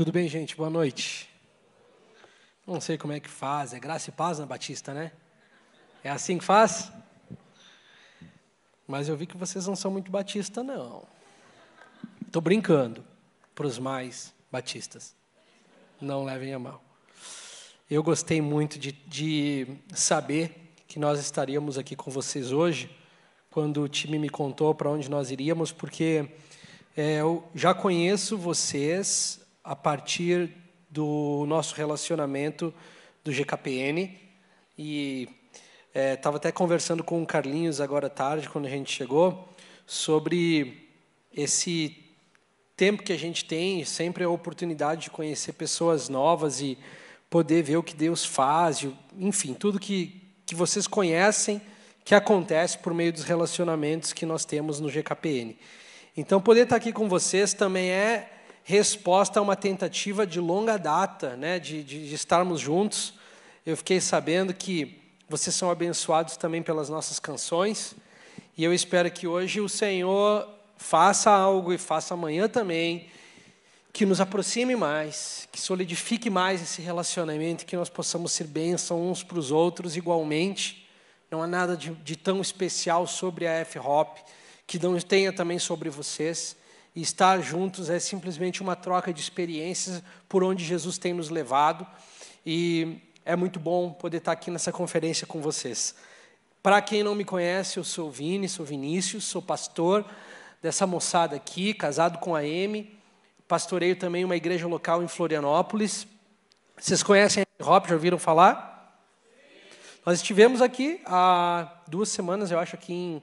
Tudo bem, gente? Boa noite. Não sei como é que faz, é graça e paz na Batista, né? É assim que faz? Mas eu vi que vocês não são muito batista, não. Estou brincando para os mais batistas. Não levem a mal. Eu gostei muito de, de saber que nós estaríamos aqui com vocês hoje, quando o time me contou para onde nós iríamos, porque é, eu já conheço vocês a partir do nosso relacionamento do GKPN e estava é, até conversando com o Carlinhos agora à tarde, quando a gente chegou, sobre esse tempo que a gente tem, sempre a oportunidade de conhecer pessoas novas e poder ver o que Deus faz, enfim, tudo que, que vocês conhecem que acontece por meio dos relacionamentos que nós temos no GKPN. Então, poder estar aqui com vocês também é resposta a uma tentativa de longa data, né, de, de, de estarmos juntos. Eu fiquei sabendo que vocês são abençoados também pelas nossas canções, e eu espero que hoje o Senhor faça algo e faça amanhã também, que nos aproxime mais, que solidifique mais esse relacionamento, que nós possamos ser bênção uns para os outros igualmente. Não há nada de, de tão especial sobre a F-Hop que não tenha também sobre vocês. E estar juntos é simplesmente uma troca de experiências por onde Jesus tem nos levado. E é muito bom poder estar aqui nessa conferência com vocês. Para quem não me conhece, eu sou Vini, sou Vinícius, sou pastor dessa moçada aqui, casado com a Amy. Pastoreio também uma igreja local em Florianópolis. Vocês conhecem a Hop, já ouviram falar? Nós estivemos aqui há duas semanas, eu acho, aqui em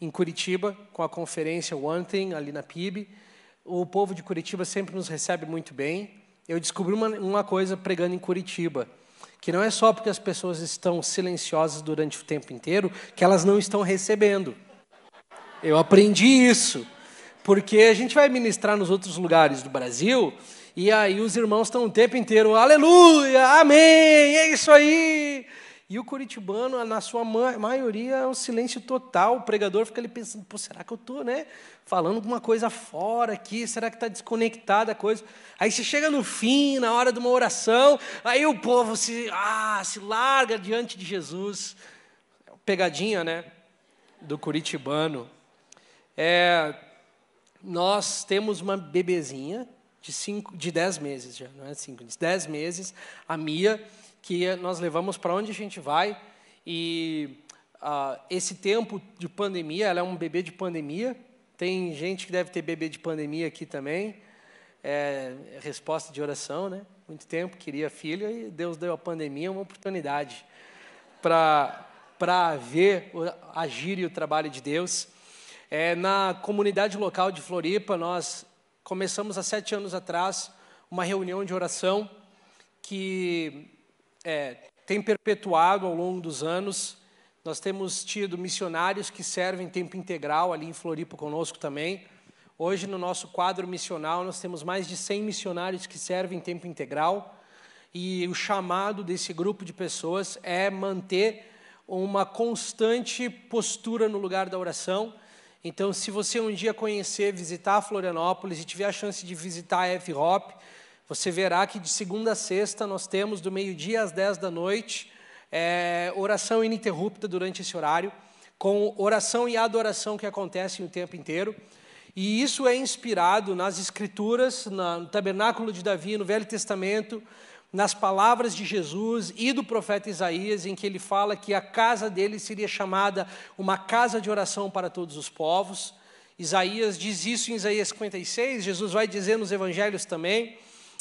em Curitiba, com a conferência One Thing, ali na PIB. O povo de Curitiba sempre nos recebe muito bem. Eu descobri uma, uma coisa pregando em Curitiba, que não é só porque as pessoas estão silenciosas durante o tempo inteiro, que elas não estão recebendo. Eu aprendi isso, porque a gente vai ministrar nos outros lugares do Brasil, e aí os irmãos estão o tempo inteiro, aleluia, amém, é isso aí. E o curitibano, na sua maioria, é um silêncio total. O pregador fica ali pensando, Pô, será que eu estou né, falando alguma coisa fora aqui? Será que está desconectada a coisa? Aí você chega no fim, na hora de uma oração, aí o povo se, ah, se larga diante de Jesus. Pegadinha, né? Do curitibano. É, nós temos uma bebezinha de, cinco, de dez meses já, não é cinco, de dez meses, a Mia que nós levamos para onde a gente vai. E uh, esse tempo de pandemia, ela é um bebê de pandemia. Tem gente que deve ter bebê de pandemia aqui também. É, resposta de oração, né? Muito tempo queria filha e Deus deu a pandemia uma oportunidade para para ver agir e o trabalho de Deus. É, na comunidade local de Floripa, nós começamos há sete anos atrás uma reunião de oração que é, tem perpetuado ao longo dos anos. Nós temos tido missionários que servem tempo integral ali em Floripa conosco também. Hoje, no nosso quadro missional, nós temos mais de 100 missionários que servem tempo integral. E o chamado desse grupo de pessoas é manter uma constante postura no lugar da oração. Então, se você um dia conhecer, visitar Florianópolis e tiver a chance de visitar a F-Hop, você verá que de segunda a sexta nós temos, do meio-dia às dez da noite, é, oração ininterrupta durante esse horário, com oração e adoração que acontecem o tempo inteiro. E isso é inspirado nas Escrituras, no Tabernáculo de Davi, no Velho Testamento, nas palavras de Jesus e do profeta Isaías, em que ele fala que a casa dele seria chamada uma casa de oração para todos os povos. Isaías diz isso em Isaías 56, Jesus vai dizer nos evangelhos também.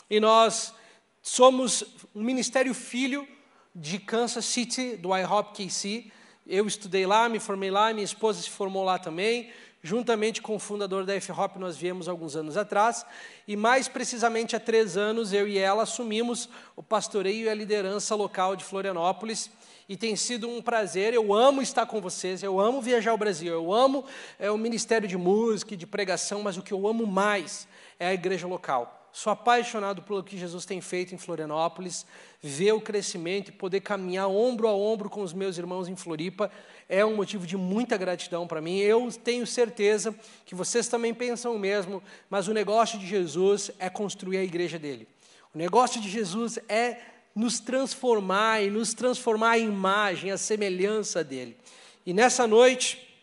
E nós somos um ministério filho de Kansas City, do IHOP KC. Eu estudei lá, me formei lá, minha esposa se formou lá também. Juntamente com o fundador da F-Hop, nós viemos alguns anos atrás. E mais precisamente há três anos, eu e ela assumimos o pastoreio e a liderança local de Florianópolis. E tem sido um prazer, eu amo estar com vocês, eu amo viajar ao Brasil, eu amo é, o ministério de música e de pregação, mas o que eu amo mais é a igreja local. Sou apaixonado pelo que Jesus tem feito em Florianópolis, ver o crescimento e poder caminhar ombro a ombro com os meus irmãos em Floripa é um motivo de muita gratidão para mim. Eu tenho certeza que vocês também pensam o mesmo, mas o negócio de Jesus é construir a igreja dele. O negócio de Jesus é nos transformar e nos transformar a imagem, a semelhança dele. E nessa noite,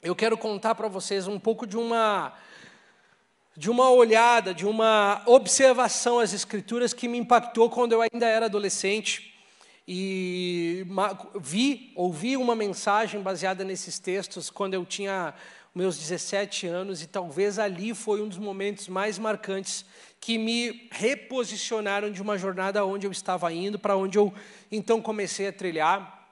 eu quero contar para vocês um pouco de uma de uma olhada, de uma observação às escrituras que me impactou quando eu ainda era adolescente e vi, ouvi uma mensagem baseada nesses textos quando eu tinha meus 17 anos e talvez ali foi um dos momentos mais marcantes que me reposicionaram de uma jornada onde eu estava indo para onde eu então comecei a trilhar.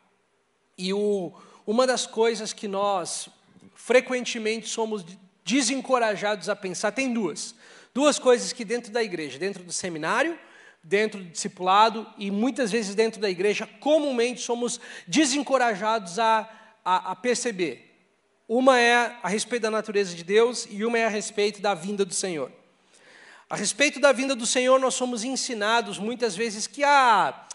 E o, uma das coisas que nós frequentemente somos desencorajados a pensar, tem duas. Duas coisas que dentro da igreja, dentro do seminário, dentro do discipulado e muitas vezes dentro da igreja, comumente somos desencorajados a, a, a perceber. Uma é a respeito da natureza de Deus e uma é a respeito da vinda do Senhor. A respeito da vinda do Senhor, nós somos ensinados muitas vezes que ah,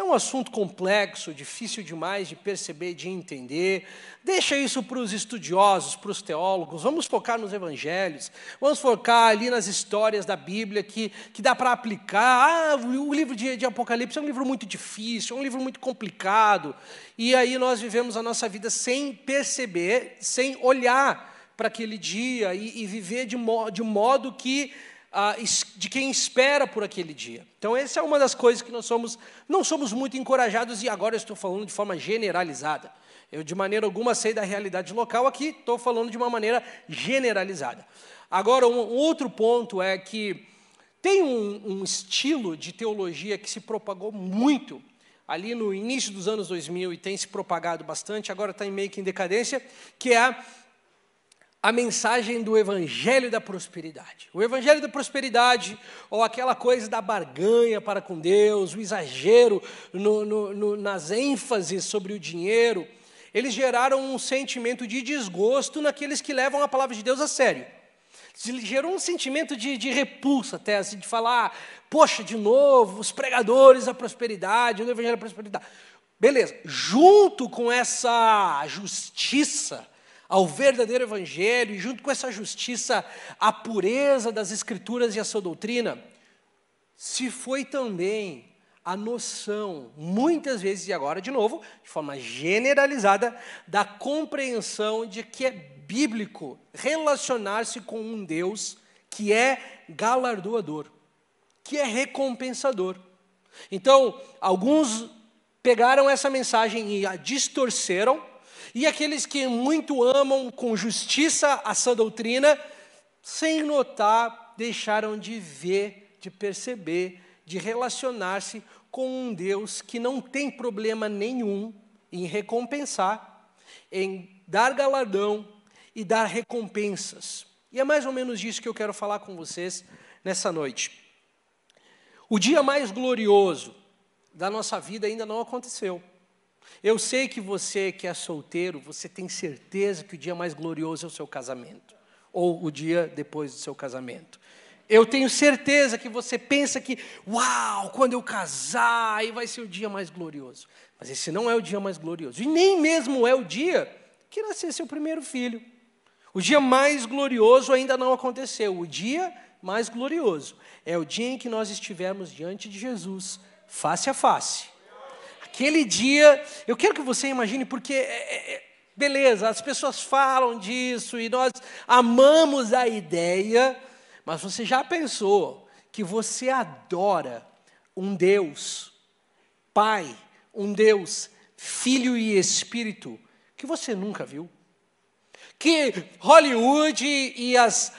é um assunto complexo, difícil demais de perceber, de entender. Deixa isso para os estudiosos, para os teólogos. Vamos focar nos evangelhos. Vamos focar ali nas histórias da Bíblia que, que dá para aplicar. Ah, o livro de, de Apocalipse é um livro muito difícil, é um livro muito complicado. E aí nós vivemos a nossa vida sem perceber, sem olhar para aquele dia e, e viver de, mo de modo que de quem espera por aquele dia. Então, essa é uma das coisas que nós somos, não somos muito encorajados, e agora eu estou falando de forma generalizada. Eu, de maneira alguma, sei da realidade local, aqui estou falando de uma maneira generalizada. Agora, um outro ponto é que tem um, um estilo de teologia que se propagou muito ali no início dos anos 2000 e tem se propagado bastante, agora está meio que em decadência, que é a mensagem do evangelho da prosperidade. O evangelho da prosperidade, ou aquela coisa da barganha para com Deus, o exagero no, no, no, nas ênfases sobre o dinheiro, eles geraram um sentimento de desgosto naqueles que levam a palavra de Deus a sério. Gerou um sentimento de, de repulsa até, assim, de falar, poxa, de novo, os pregadores da prosperidade, o evangelho da prosperidade. Beleza, junto com essa justiça, ao verdadeiro evangelho, e junto com essa justiça, a pureza das escrituras e a sua doutrina, se foi também a noção, muitas vezes, e agora de novo, de forma generalizada, da compreensão de que é bíblico relacionar-se com um Deus que é galardoador, que é recompensador. Então, alguns pegaram essa mensagem e a distorceram, e aqueles que muito amam com justiça a sua doutrina, sem notar, deixaram de ver, de perceber, de relacionar-se com um Deus que não tem problema nenhum em recompensar, em dar galardão e dar recompensas. E é mais ou menos disso que eu quero falar com vocês nessa noite. O dia mais glorioso da nossa vida ainda não aconteceu. Eu sei que você que é solteiro, você tem certeza que o dia mais glorioso é o seu casamento, ou o dia depois do seu casamento. Eu tenho certeza que você pensa que, uau, quando eu casar, aí vai ser o dia mais glorioso. Mas esse não é o dia mais glorioso. E nem mesmo é o dia que nasceu seu primeiro filho. O dia mais glorioso ainda não aconteceu. O dia mais glorioso é o dia em que nós estivermos diante de Jesus, face a face Aquele dia, eu quero que você imagine, porque, é, é, é, beleza, as pessoas falam disso e nós amamos a ideia, mas você já pensou que você adora um Deus, Pai, um Deus, Filho e Espírito, que você nunca viu? Que Hollywood e as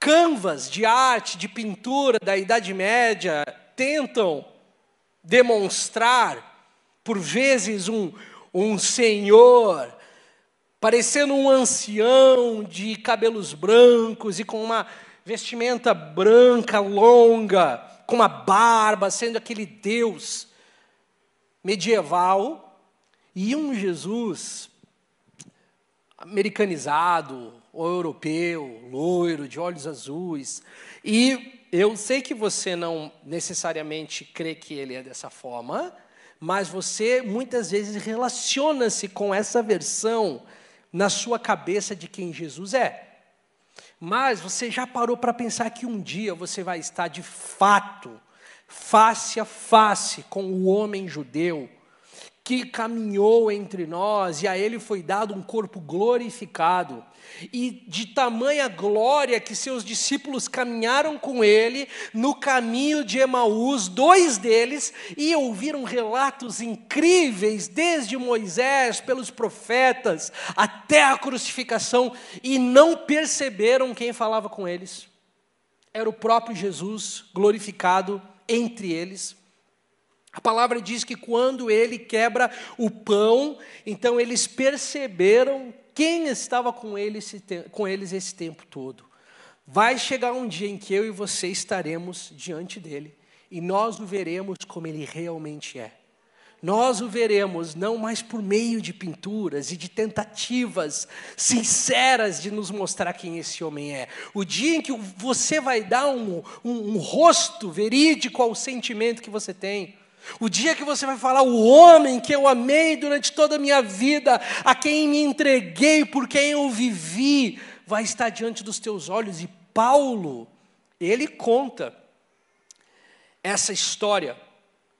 canvas de arte, de pintura da Idade Média tentam demonstrar, por vezes, um, um senhor, parecendo um ancião de cabelos brancos e com uma vestimenta branca longa, com uma barba, sendo aquele Deus medieval, e um Jesus americanizado, ou europeu, loiro, de olhos azuis, e eu sei que você não necessariamente crê que ele é dessa forma, mas você muitas vezes relaciona-se com essa versão na sua cabeça de quem Jesus é. Mas você já parou para pensar que um dia você vai estar de fato face a face com o homem judeu que caminhou entre nós e a ele foi dado um corpo glorificado. E de tamanha glória que seus discípulos caminharam com ele no caminho de Emaús, dois deles, e ouviram relatos incríveis, desde Moisés, pelos profetas, até a crucificação, e não perceberam quem falava com eles. Era o próprio Jesus glorificado entre eles. A palavra diz que quando ele quebra o pão, então eles perceberam quem estava com eles, com eles esse tempo todo. Vai chegar um dia em que eu e você estaremos diante dele e nós o veremos como ele realmente é. Nós o veremos não mais por meio de pinturas e de tentativas sinceras de nos mostrar quem esse homem é. O dia em que você vai dar um, um, um rosto verídico ao sentimento que você tem. O dia que você vai falar, o homem que eu amei durante toda a minha vida, a quem me entreguei, por quem eu vivi, vai estar diante dos teus olhos. E Paulo, ele conta essa história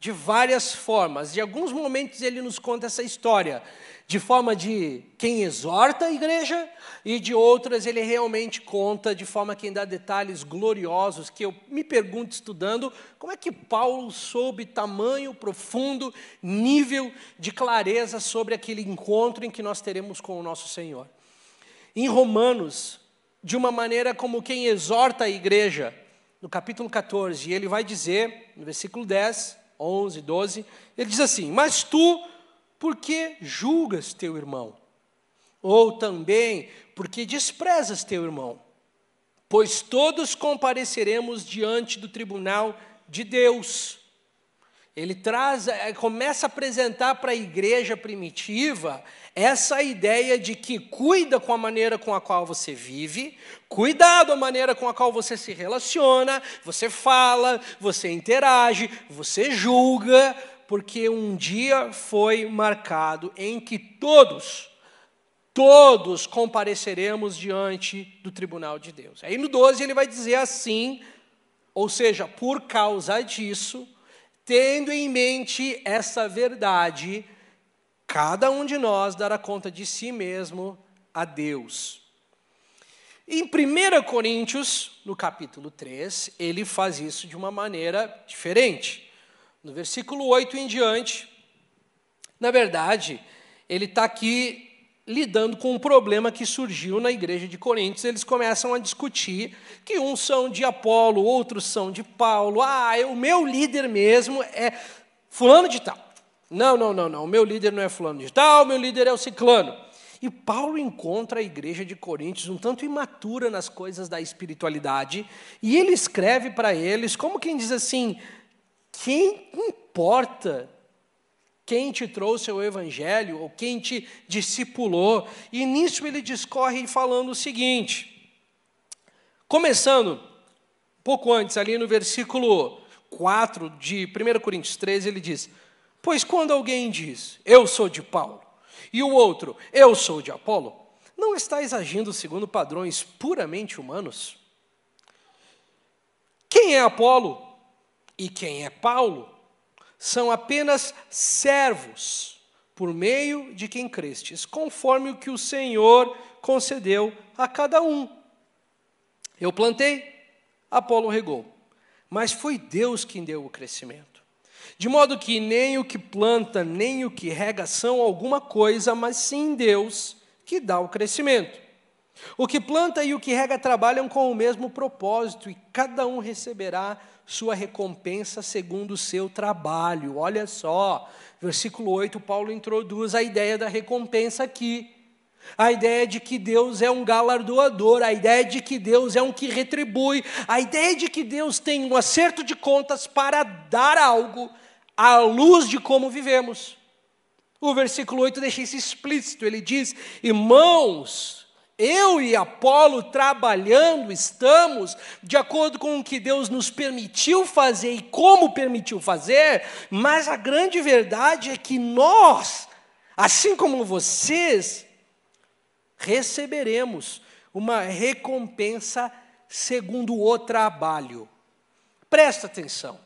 de várias formas. De alguns momentos ele nos conta essa história de forma de quem exorta a igreja e de outras ele realmente conta de forma quem dá detalhes gloriosos que eu me pergunto estudando como é que Paulo soube tamanho profundo nível de clareza sobre aquele encontro em que nós teremos com o nosso Senhor. Em Romanos, de uma maneira como quem exorta a igreja, no capítulo 14, ele vai dizer, no versículo 10, 11, 12, ele diz assim: Mas tu, por que julgas teu irmão? Ou também, porque desprezas teu irmão? Pois todos compareceremos diante do tribunal de Deus. Ele traz, eh, começa a apresentar para a igreja primitiva essa ideia de que cuida com a maneira com a qual você vive, cuidado a maneira com a qual você se relaciona, você fala, você interage, você julga, porque um dia foi marcado em que todos, todos compareceremos diante do tribunal de Deus. Aí no 12 ele vai dizer assim, ou seja, por causa disso, tendo em mente essa verdade, cada um de nós dará conta de si mesmo a Deus. Em 1 Coríntios, no capítulo 3, ele faz isso de uma maneira diferente. No versículo 8 em diante, na verdade, ele está aqui lidando com um problema que surgiu na igreja de Coríntios. Eles começam a discutir que uns são de Apolo, outros são de Paulo. Ah, o meu líder mesmo é fulano de tal. Não, não, não, não. O meu líder não é fulano de tal, o meu líder é o ciclano. E Paulo encontra a igreja de Coríntios um tanto imatura nas coisas da espiritualidade, e ele escreve para eles como quem diz assim: quem importa quem te trouxe o evangelho ou quem te discipulou. E nisso ele discorre falando o seguinte: começando pouco antes, ali no versículo 4 de 1 Coríntios 13, ele diz: Pois quando alguém diz, eu sou de Paulo, e o outro, eu sou de Apolo, não estás agindo segundo padrões puramente humanos? Quem é Apolo e quem é Paulo? são apenas servos por meio de quem crestes, conforme o que o Senhor concedeu a cada um. Eu plantei, Apolo regou, mas foi Deus quem deu o crescimento. De modo que nem o que planta, nem o que rega são alguma coisa, mas sim Deus que dá o crescimento. O que planta e o que rega trabalham com o mesmo propósito, e cada um receberá sua recompensa segundo o seu trabalho. Olha só, versículo 8, Paulo introduz a ideia da recompensa aqui. A ideia de que Deus é um galardoador, a ideia de que Deus é um que retribui, a ideia de que Deus tem um acerto de contas para dar algo à luz de como vivemos. O versículo 8 deixa isso explícito, ele diz: Irmãos, eu e Apolo trabalhando, estamos de acordo com o que Deus nos permitiu fazer e como permitiu fazer, mas a grande verdade é que nós, assim como vocês, receberemos uma recompensa segundo o trabalho. Presta atenção.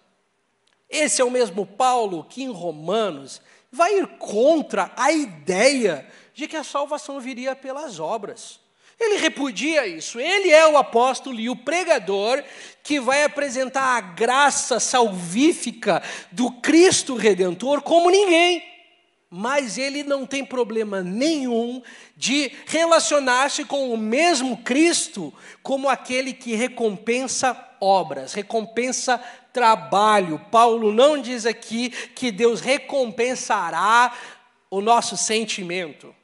Esse é o mesmo Paulo que em Romanos vai ir contra a ideia de que a salvação viria pelas obras. Ele repudia isso. Ele é o apóstolo e o pregador que vai apresentar a graça salvífica do Cristo redentor como ninguém. Mas ele não tem problema nenhum de relacionar-se com o mesmo Cristo como aquele que recompensa obras, recompensa trabalho. Paulo não diz aqui que Deus recompensará o nosso sentimento,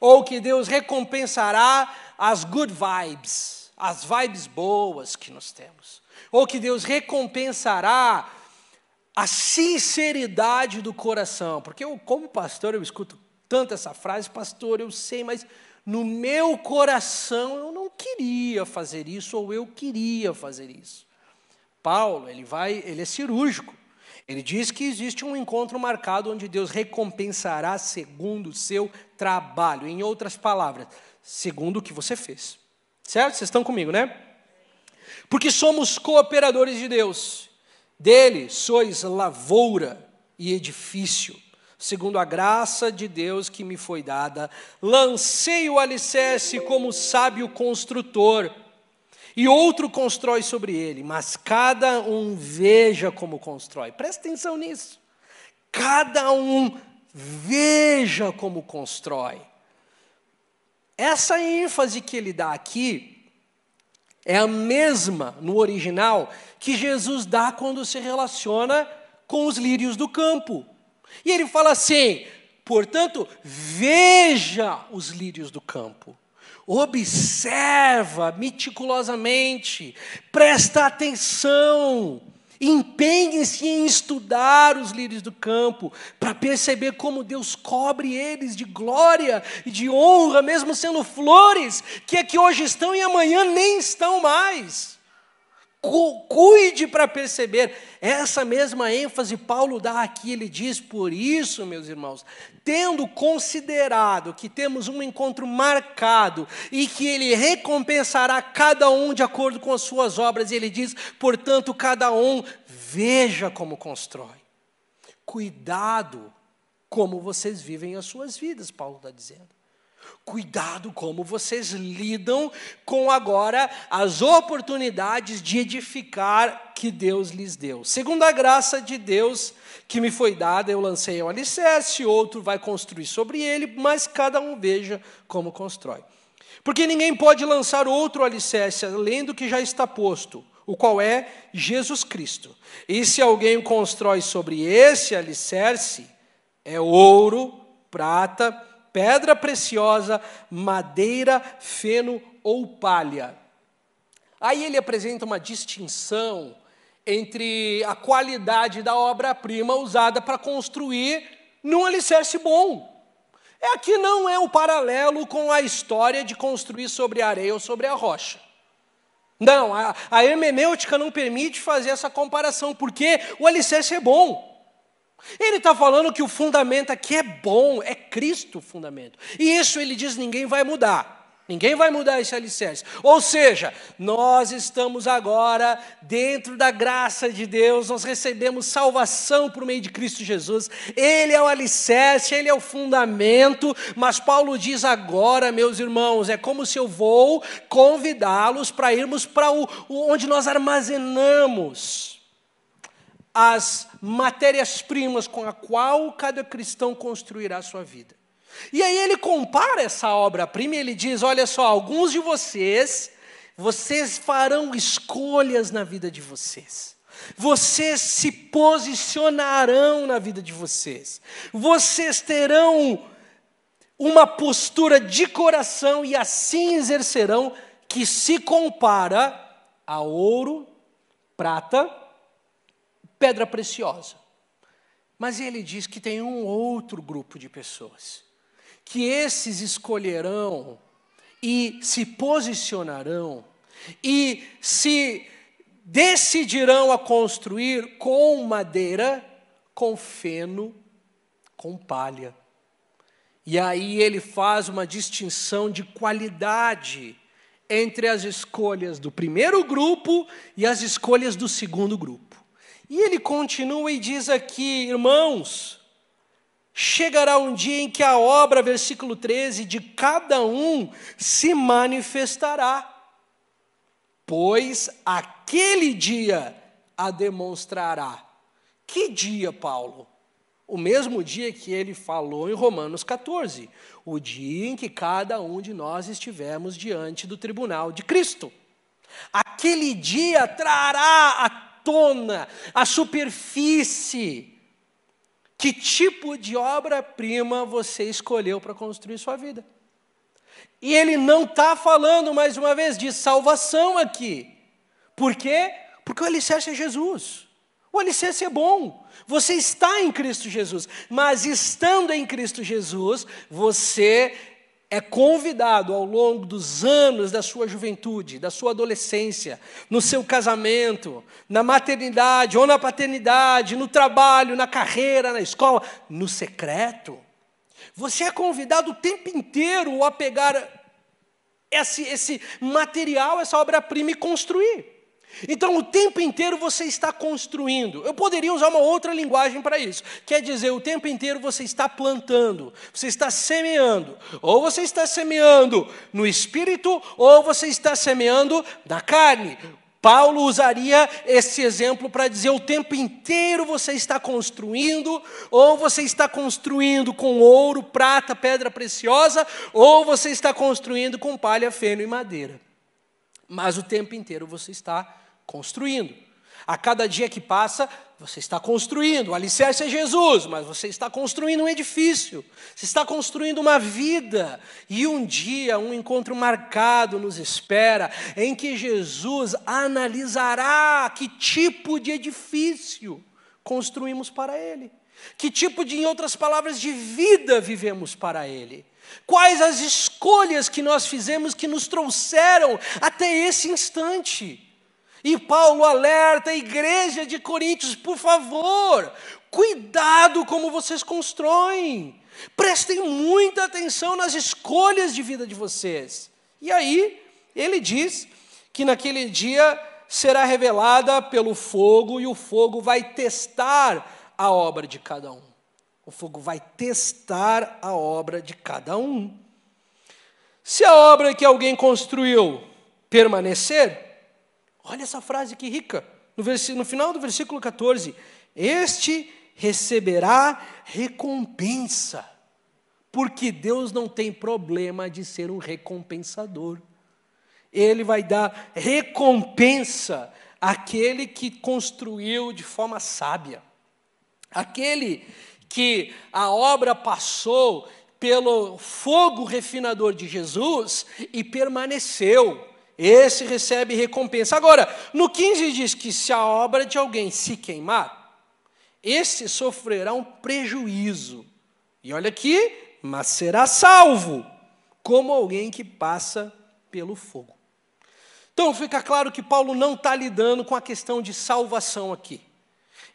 ou que Deus recompensará as good vibes, as vibes boas que nós temos, ou que Deus recompensará a sinceridade do coração, porque eu, como pastor, eu escuto tanto essa frase, pastor, eu sei, mas no meu coração eu não queria fazer isso, ou eu queria fazer isso. Paulo, ele vai, ele é cirúrgico. Ele diz que existe um encontro marcado onde Deus recompensará segundo o seu trabalho. Em outras palavras, segundo o que você fez. Certo? Vocês estão comigo, né? Porque somos cooperadores de Deus. Dele sois lavoura e edifício, segundo a graça de Deus que me foi dada. Lancei o alicerce como sábio construtor, e outro constrói sobre ele, mas cada um veja como constrói. Presta atenção nisso. Cada um veja como constrói. Essa ênfase que ele dá aqui é a mesma no original que Jesus dá quando se relaciona com os lírios do campo. E ele fala assim: portanto, veja os lírios do campo, observa meticulosamente, presta atenção Empenhem-se em estudar os lírios do campo, para perceber como Deus cobre eles de glória e de honra, mesmo sendo flores que aqui hoje estão e amanhã nem estão mais. Cuide para perceber. Essa mesma ênfase Paulo dá aqui, ele diz: por isso, meus irmãos, tendo considerado que temos um encontro marcado e que ele recompensará cada um de acordo com as suas obras, ele diz: portanto, cada um veja como constrói. Cuidado como vocês vivem as suas vidas, Paulo está dizendo. Cuidado como vocês lidam com agora as oportunidades de edificar que Deus lhes deu. Segundo a graça de Deus que me foi dada, eu lancei um alicerce, outro vai construir sobre ele, mas cada um veja como constrói. Porque ninguém pode lançar outro alicerce além do que já está posto, o qual é Jesus Cristo. E se alguém constrói sobre esse alicerce, é ouro, prata, pedra preciosa, madeira, feno ou palha. Aí ele apresenta uma distinção entre a qualidade da obra-prima usada para construir num alicerce bom. É aqui não é o paralelo com a história de construir sobre a areia ou sobre a rocha. Não, a, a hermenêutica não permite fazer essa comparação, porque o alicerce é bom. Ele está falando que o fundamento aqui é bom, é Cristo o fundamento. E isso ele diz: ninguém vai mudar. Ninguém vai mudar esse alicerce. Ou seja, nós estamos agora dentro da graça de Deus, nós recebemos salvação por meio de Cristo Jesus. Ele é o alicerce, ele é o fundamento. Mas Paulo diz agora, meus irmãos, é como se eu vou convidá-los para irmos para onde nós armazenamos as matérias-primas com a qual cada cristão construirá a sua vida. E aí ele compara essa obra-prima e ele diz: olha só, alguns de vocês, vocês farão escolhas na vida de vocês. Vocês se posicionarão na vida de vocês. Vocês terão uma postura de coração e assim exercerão que se compara a ouro, prata pedra preciosa. Mas ele diz que tem um outro grupo de pessoas, que esses escolherão e se posicionarão e se decidirão a construir com madeira, com feno, com palha. E aí ele faz uma distinção de qualidade entre as escolhas do primeiro grupo e as escolhas do segundo grupo. E ele continua e diz aqui, irmãos, chegará um dia em que a obra, versículo 13, de cada um se manifestará, pois aquele dia a demonstrará. Que dia, Paulo? O mesmo dia que ele falou em Romanos 14, o dia em que cada um de nós estivermos diante do tribunal de Cristo. Aquele dia trará à tona, a superfície, que tipo de obra-prima você escolheu para construir sua vida. E ele não está falando, mais uma vez, de salvação aqui. Por quê? Porque o alicerce é Jesus. O alicerce é bom. Você está em Cristo Jesus, mas estando em Cristo Jesus, você é convidado ao longo dos anos da sua juventude, da sua adolescência, no seu casamento, na maternidade ou na paternidade, no trabalho, na carreira, na escola, no secreto. Você é convidado o tempo inteiro a pegar esse, esse material, essa obra-prima e construir. Então, o tempo inteiro você está construindo. Eu poderia usar uma outra linguagem para isso. Quer dizer, o tempo inteiro você está plantando, você está semeando. Ou você está semeando no espírito, ou você está semeando na carne. Paulo usaria esse exemplo para dizer: o tempo inteiro você está construindo, ou você está construindo com ouro, prata, pedra preciosa, ou você está construindo com palha, feno e madeira. Mas o tempo inteiro você está construindo. A cada dia que passa, você está construindo. O alicerce é Jesus, mas você está construindo um edifício. Você está construindo uma vida. E um dia, um encontro marcado nos espera, em que Jesus analisará que tipo de edifício construímos para Ele. Que tipo de, em outras palavras, de vida vivemos para Ele. Quais as escolhas que nós fizemos que nos trouxeram até esse instante. E Paulo alerta a igreja de Coríntios, por favor, cuidado como vocês constroem. Prestem muita atenção nas escolhas de vida de vocês. E aí, ele diz que naquele dia será revelada pelo fogo, e o fogo vai testar a obra de cada um. O fogo vai testar a obra de cada um. Se a obra que alguém construiu permanecer, Olha essa frase que rica, no, no final do versículo 14: Este receberá recompensa, porque Deus não tem problema de ser um recompensador. Ele vai dar recompensa àquele que construiu de forma sábia, aquele que a obra passou pelo fogo refinador de Jesus e permaneceu. Esse recebe recompensa. Agora, no 15 diz que se a obra de alguém se queimar, esse sofrerá um prejuízo. E olha aqui, mas será salvo, como alguém que passa pelo fogo. Então fica claro que Paulo não está lidando com a questão de salvação aqui.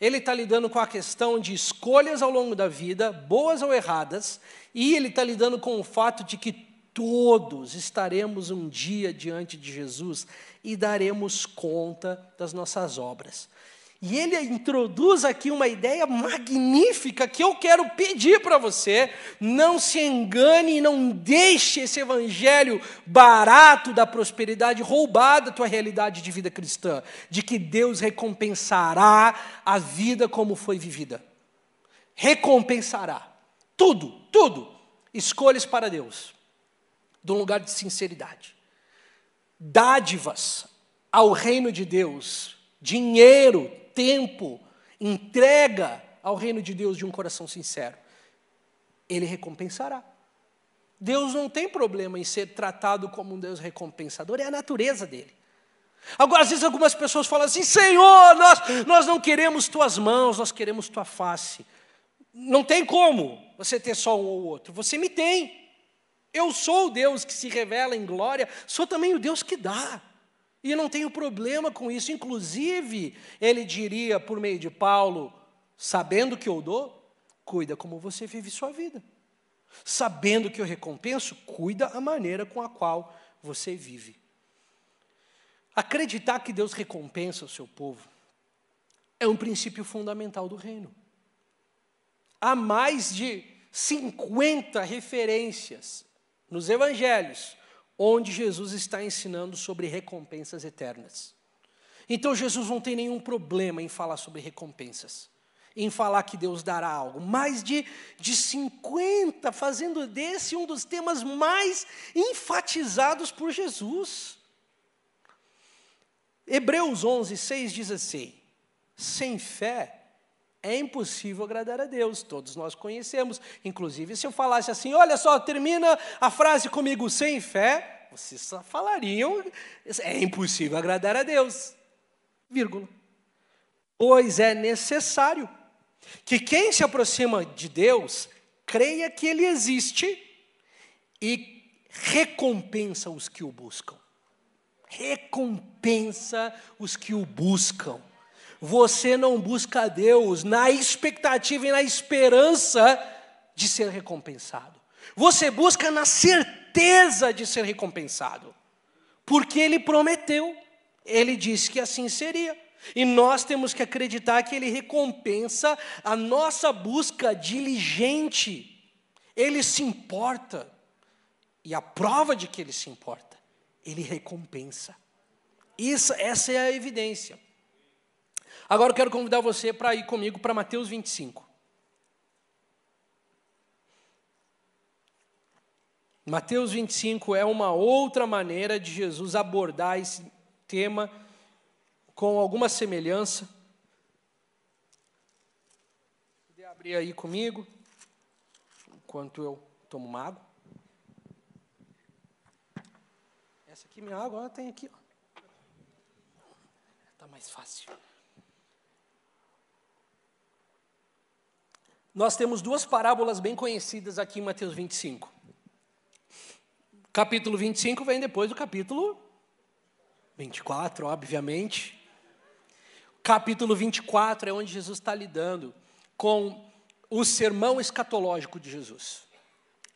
Ele está lidando com a questão de escolhas ao longo da vida, boas ou erradas, e ele está lidando com o fato de que todos estaremos um dia diante de Jesus e daremos conta das nossas obras. E ele introduz aqui uma ideia magnífica que eu quero pedir para você. Não se engane e não deixe esse evangelho barato da prosperidade roubar da tua realidade de vida cristã, de que Deus recompensará a vida como foi vivida. Recompensará. Tudo, tudo. Escolhas para Deus de um lugar de sinceridade. Dádivas ao reino de Deus, dinheiro, tempo, entrega ao reino de Deus de um coração sincero. Ele recompensará. Deus não tem problema em ser tratado como um Deus recompensador, é a natureza dele. Agora, às vezes algumas pessoas falam assim: Senhor, nós, nós não queremos tuas mãos, nós queremos tua face. Não tem como você ter só um ou outro, você me tem. Eu sou o Deus que se revela em glória, sou também o Deus que dá. E não tenho problema com isso. Inclusive, ele diria por meio de Paulo: sabendo que eu dou, cuida como você vive sua vida. Sabendo que eu recompenso, cuida a maneira com a qual você vive. Acreditar que Deus recompensa o seu povo é um princípio fundamental do reino. Há mais de 50 referências nos evangelhos onde Jesus está ensinando sobre recompensas eternas. Então Jesus não tem nenhum problema em falar sobre recompensas, em falar que Deus dará algo. Mais de, de 50, fazendo desse um dos temas mais enfatizados por Jesus. Hebreus 11, 6 diz assim: sem fé é impossível agradar a Deus, todos nós conhecemos. Inclusive, se eu falasse assim, olha só, termina a frase comigo, sem fé, vocês só falariam, é impossível agradar a Deus vírgula. Pois é necessário que quem se aproxima de Deus creia que Ele existe e recompensa os que o buscam. Recompensa os que o buscam. Você não busca Deus na expectativa e na esperança de ser recompensado. Você busca na certeza de ser recompensado. Porque Ele prometeu. Ele disse que assim seria. E nós temos que acreditar que Ele recompensa a nossa busca diligente. Ele se importa. E a prova de que Ele se importa, Ele recompensa. Isso, essa é a evidência. Agora eu quero convidar você para ir comigo para Mateus 25. Mateus 25 é uma outra maneira de Jesus abordar esse tema com alguma semelhança. Poder abrir aí comigo, enquanto eu tomo uma água. Essa aqui, minha água, tem aqui. Está mais fácil. Nós temos duas parábolas bem conhecidas aqui em Mateus 25. Capítulo 25 vem depois do capítulo 24, obviamente. Capítulo 24 é onde Jesus está lidando com o sermão escatológico de Jesus.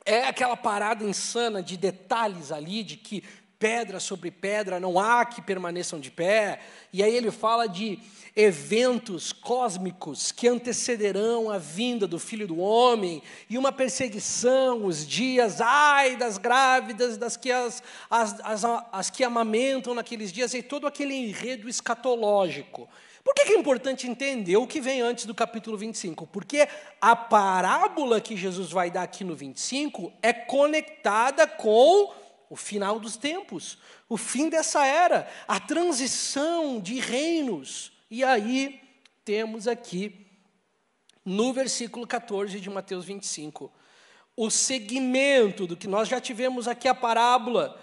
É aquela parada insana de detalhes ali, de que pedra sobre pedra não há que permaneçam de pé. E aí ele fala de eventos cósmicos que antecederão a vinda do Filho do Homem, e uma perseguição, os dias, ai das grávidas, das que as, as, as, as que amamentam naqueles dias, e todo aquele enredo escatológico. Por que é importante entender o que vem antes do capítulo 25? Porque a parábola que Jesus vai dar aqui no 25 é conectada com o final dos tempos, o fim dessa era, a transição de reinos. E aí temos aqui, no versículo 14 de Mateus 25, o segmento do que nós já tivemos aqui a parábola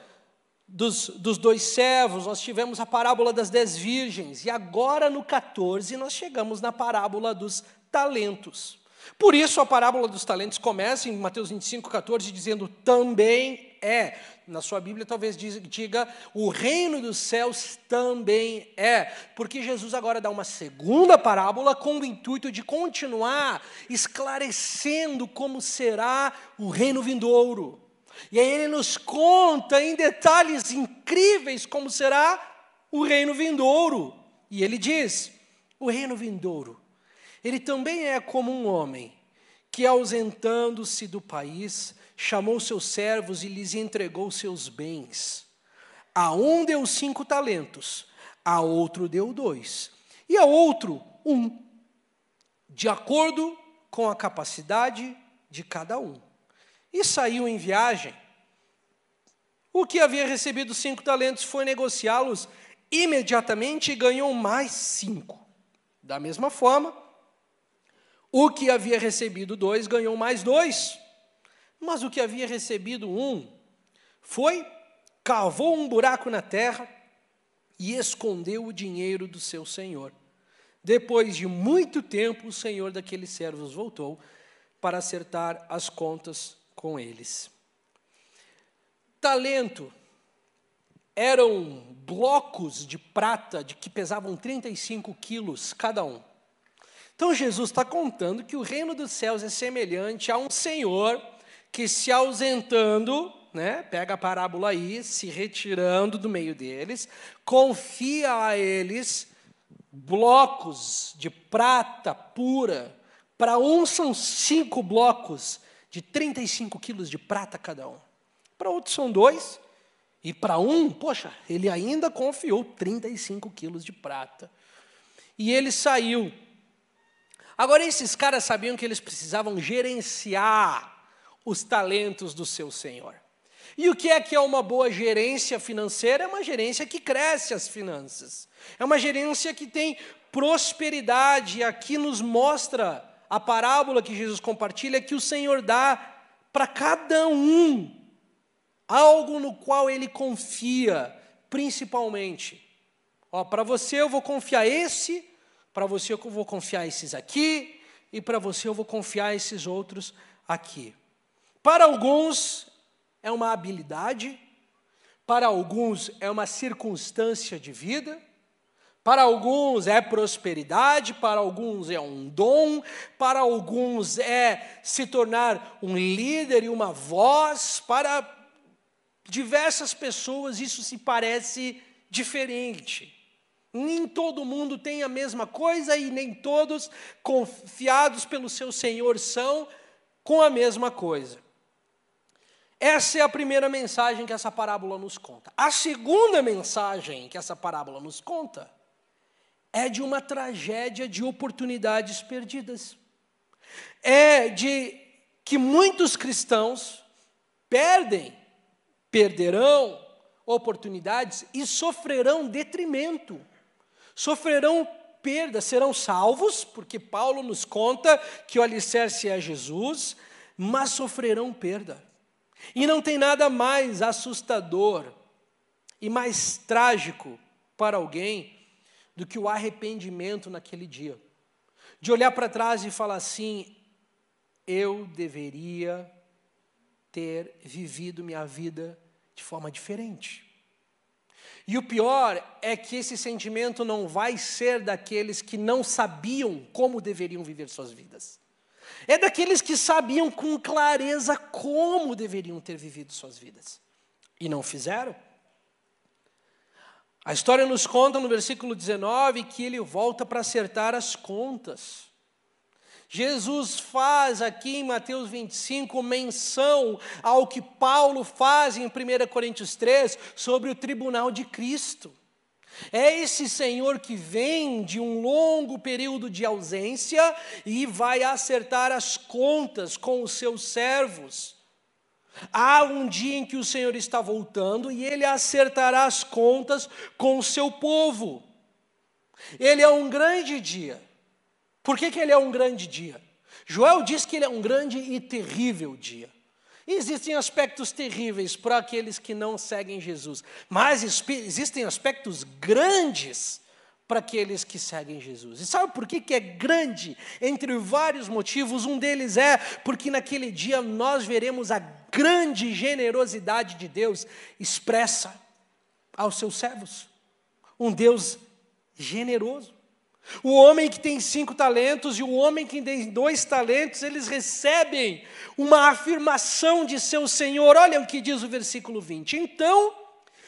dos, dos dois servos, nós tivemos a parábola das dez virgens, e agora no 14 nós chegamos na parábola dos talentos. Por isso a parábola dos talentos começa em Mateus 25, 14, dizendo também é. Na sua Bíblia talvez diga o reino dos céus também é. Porque Jesus agora dá uma segunda parábola com o intuito de continuar esclarecendo como será o reino vindouro. E aí ele nos conta em detalhes incríveis como será o reino vindouro. E ele diz: o reino vindouro ele também é como um homem que, ausentando-se do país, chamou seus servos e lhes entregou seus bens. A um deu cinco talentos, a outro deu dois, e a outro um, de acordo com a capacidade de cada um. E saiu em viagem. O que havia recebido cinco talentos foi negociá-los imediatamente e ganhou mais cinco. Da mesma forma, o que havia recebido dois ganhou mais dois, mas o que havia recebido um foi, cavou um buraco na terra e escondeu o dinheiro do seu senhor. Depois de muito tempo, o senhor daqueles servos voltou para acertar as contas com eles. Talento eram blocos de prata de que pesavam 35 quilos cada um. Então Jesus está contando que o reino dos céus é semelhante a um senhor que se ausentando, né, pega a parábola aí, se retirando do meio deles, confia a eles blocos de prata pura. Para um são cinco blocos de 35 quilos de prata cada um. Para outro são dois. E para um, poxa, ele ainda confiou 35 quilos de prata. E ele saiu. Agora, esses caras sabiam que eles precisavam gerenciar os talentos do seu senhor. E o que é que é uma boa gerência financeira? É uma gerência que cresce as finanças. É uma gerência que tem prosperidade. Aqui nos mostra a parábola que Jesus compartilha que o Senhor dá para cada um algo no qual ele confia, principalmente. Ó, para você eu vou confiar esse, para você eu vou confiar esses aqui, e para você eu vou confiar esses outros aqui. Para alguns é uma habilidade, para alguns é uma circunstância de vida, para alguns é prosperidade, para alguns é um dom, para alguns é se tornar um líder e uma voz, para diversas pessoas isso se parece diferente. Nem todo mundo tem a mesma coisa e nem todos, confiados pelo seu Senhor, são com a mesma coisa. Essa é a primeira mensagem que essa parábola nos conta. A segunda mensagem que essa parábola nos conta é de uma tragédia de oportunidades perdidas. É de que muitos cristãos perdem, perderão oportunidades e sofrerão detrimento, sofrerão perda, serão salvos, porque Paulo nos conta que o alicerce é Jesus, mas sofrerão perda. E não tem nada mais assustador e mais trágico para alguém do que o arrependimento naquele dia. De olhar para trás e falar assim: eu deveria ter vivido minha vida de forma diferente. E o pior é que esse sentimento não vai ser daqueles que não sabiam como deveriam viver suas vidas. É daqueles que sabiam com clareza como deveriam ter vivido suas vidas e não fizeram. A história nos conta no versículo 19 que ele volta para acertar as contas. Jesus faz aqui em Mateus 25 menção ao que Paulo faz em 1 Coríntios 3 sobre o tribunal de Cristo. É esse Senhor que vem de um longo período de ausência e vai acertar as contas com os seus servos. Há um dia em que o Senhor está voltando e ele acertará as contas com o seu povo. Ele é um grande dia. Por que, que ele é um grande dia? Joel diz que ele é um grande e terrível dia. Existem aspectos terríveis para aqueles que não seguem Jesus, mas existem aspectos grandes para aqueles que seguem Jesus. E sabe por que, que é grande? Entre vários motivos, um deles é porque naquele dia nós veremos a grande generosidade de Deus expressa aos seus servos. Um Deus generoso. O homem que tem cinco talentos e o homem que tem dois talentos, eles recebem uma afirmação de seu Senhor. Olha o que diz o versículo 20. Então,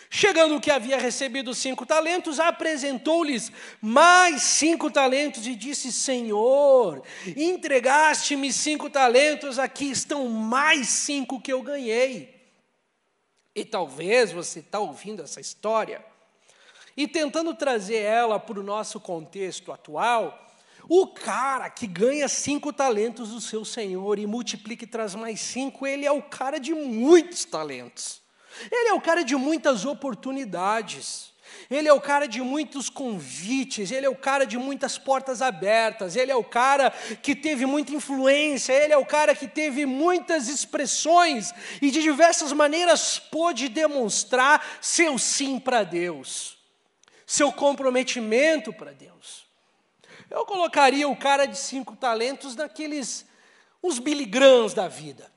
chegando o que havia recebido cinco talentos, apresentou-lhes mais cinco talentos e disse: Senhor, entregaste-me cinco talentos, aqui estão mais cinco que eu ganhei. E talvez você está ouvindo essa história e tentando trazer ela para o nosso contexto atual, o cara que ganha cinco talentos do seu senhor e multiplica e traz mais cinco, ele é o cara de muitos talentos. Ele é o cara de muitas oportunidades. Ele é o cara de muitos convites, ele é o cara de muitas portas abertas, ele é o cara que teve muita influência, ele é o cara que teve muitas expressões e de diversas maneiras pôde demonstrar seu sim para Deus seu comprometimento para Deus. Eu colocaria o cara de cinco talentos naqueles, os biligrãs da vida.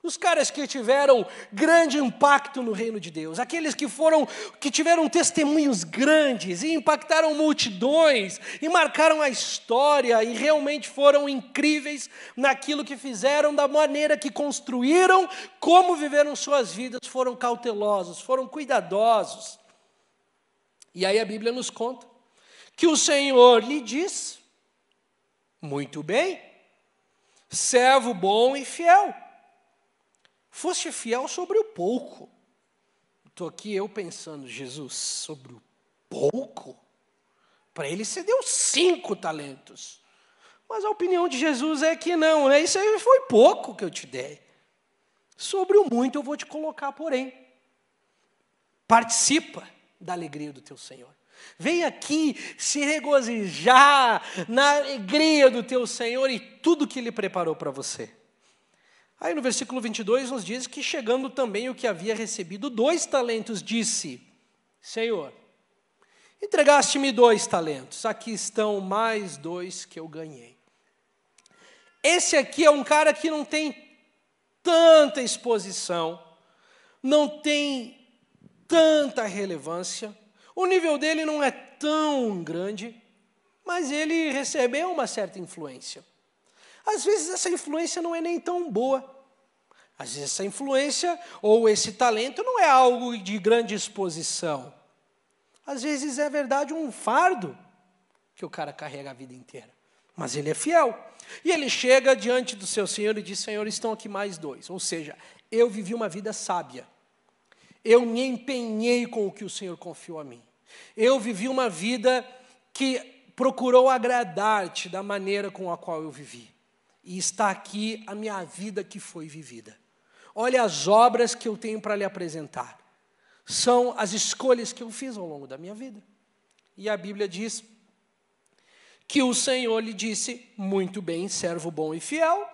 Os caras que tiveram grande impacto no reino de Deus, aqueles que foram, que tiveram testemunhos grandes e impactaram multidões e marcaram a história e realmente foram incríveis naquilo que fizeram, da maneira que construíram, como viveram suas vidas, foram cautelosos, foram cuidadosos. E aí a Bíblia nos conta que o Senhor lhe diz: Muito bem, servo bom e fiel. Foste fiel sobre o pouco. Estou aqui eu pensando, Jesus, sobre o pouco? Para ele você deu cinco talentos. Mas a opinião de Jesus é que não, né? isso aí foi pouco que eu te dei. Sobre o muito eu vou te colocar, porém. Participa da alegria do teu Senhor. Vem aqui se regozijar na alegria do teu Senhor e tudo que Ele preparou para você. Aí no versículo 22 nos diz que chegando também o que havia recebido dois talentos, disse: Senhor, entregaste-me dois talentos, aqui estão mais dois que eu ganhei. Esse aqui é um cara que não tem tanta exposição, não tem tanta relevância, o nível dele não é tão grande, mas ele recebeu uma certa influência. Às vezes essa influência não é nem tão boa. Às vezes essa influência ou esse talento não é algo de grande exposição. Às vezes é verdade um fardo que o cara carrega a vida inteira. Mas ele é fiel. E ele chega diante do seu Senhor e diz: Senhor, estão aqui mais dois. Ou seja, eu vivi uma vida sábia. Eu me empenhei com o que o Senhor confiou a mim. Eu vivi uma vida que procurou agradar-te da maneira com a qual eu vivi. E está aqui a minha vida que foi vivida. Olha as obras que eu tenho para lhe apresentar. São as escolhas que eu fiz ao longo da minha vida. E a Bíblia diz que o Senhor lhe disse: Muito bem, servo bom e fiel.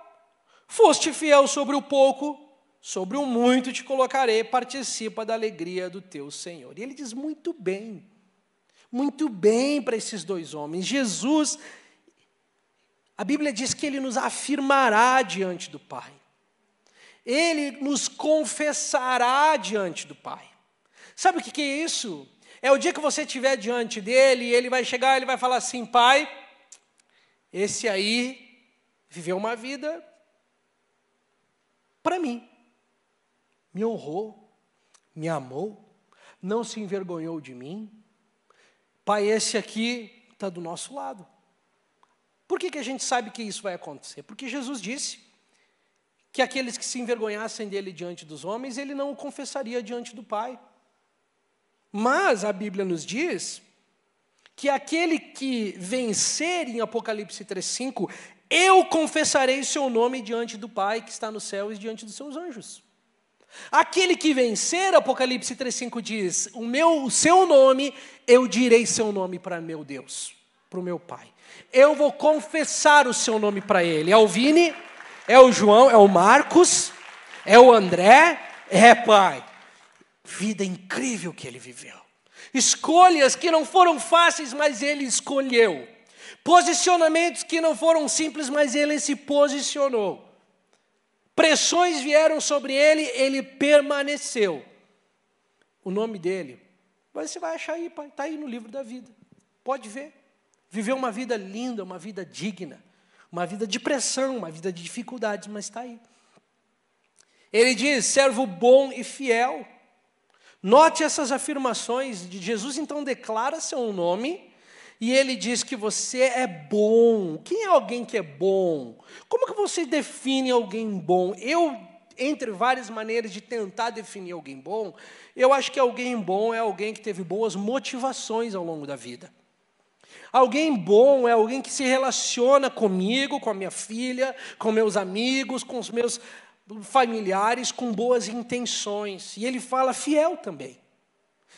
Foste fiel sobre o pouco, sobre o muito te colocarei, participa da alegria do teu Senhor. E ele diz: Muito bem muito bem para esses dois homens. Jesus, a Bíblia diz que ele nos afirmará diante do Pai. Ele nos confessará diante do Pai. Sabe o que é isso? É o dia que você estiver diante dele, ele vai chegar, ele vai falar assim: Pai, esse aí viveu uma vida para mim, me honrou, me amou, não se envergonhou de mim, Pai, esse aqui está do nosso lado. Por que, que a gente sabe que isso vai acontecer? Porque Jesus disse que aqueles que se envergonhassem dele diante dos homens, ele não o confessaria diante do Pai. Mas a Bíblia nos diz que aquele que vencer em Apocalipse 3,5, eu confessarei seu nome diante do Pai que está no céu e diante dos seus anjos. Aquele que vencer, Apocalipse 3,5 diz: o, meu, o seu nome, eu direi seu nome para meu Deus, para o meu Pai. Eu vou confessar o seu nome para ele. É o Vini, é o João, é o Marcos, é o André, é Pai. Vida incrível que ele viveu. Escolhas que não foram fáceis, mas ele escolheu. Posicionamentos que não foram simples, mas ele se posicionou. Pressões vieram sobre ele, ele permaneceu. O nome dele, você vai achar aí, pai, está aí no livro da vida. Pode ver. Viveu uma vida linda, uma vida digna, uma vida de pressão, uma vida de dificuldades, mas está aí. Ele diz: servo bom e fiel. Note essas afirmações de Jesus, então declara seu nome e ele diz que você é bom. Quem é alguém que é bom? Como que você define alguém bom? Eu, entre várias maneiras de tentar definir alguém bom, eu acho que alguém bom é alguém que teve boas motivações ao longo da vida. Alguém bom é alguém que se relaciona comigo, com a minha filha, com meus amigos, com os meus familiares, com boas intenções. E ele fala fiel também.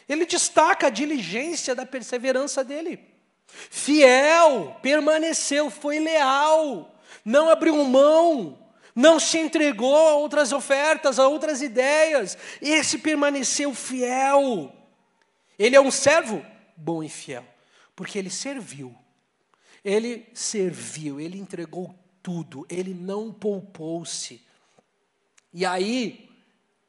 Ele destaca a diligência da perseverança dele. Fiel, permaneceu, foi leal, não abriu mão, não se entregou a outras ofertas, a outras ideias. Esse permaneceu fiel. Ele é um servo bom e fiel, porque ele serviu. Ele serviu, ele entregou tudo, ele não poupou-se. E aí,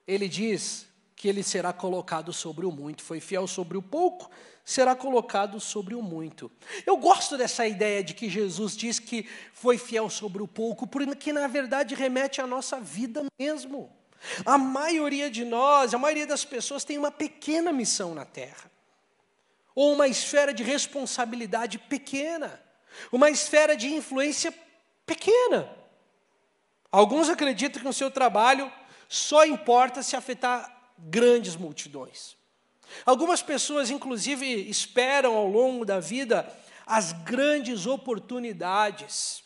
ele diz que ele será colocado sobre o muito, foi fiel sobre o pouco, será colocado sobre o muito. Eu gosto dessa ideia de que Jesus diz que foi fiel sobre o pouco, porque na verdade remete à nossa vida mesmo. A maioria de nós, a maioria das pessoas tem uma pequena missão na terra. ou uma esfera de responsabilidade pequena, uma esfera de influência pequena. Alguns acreditam que o seu trabalho só importa se afetar grandes multidões. Algumas pessoas, inclusive, esperam ao longo da vida as grandes oportunidades.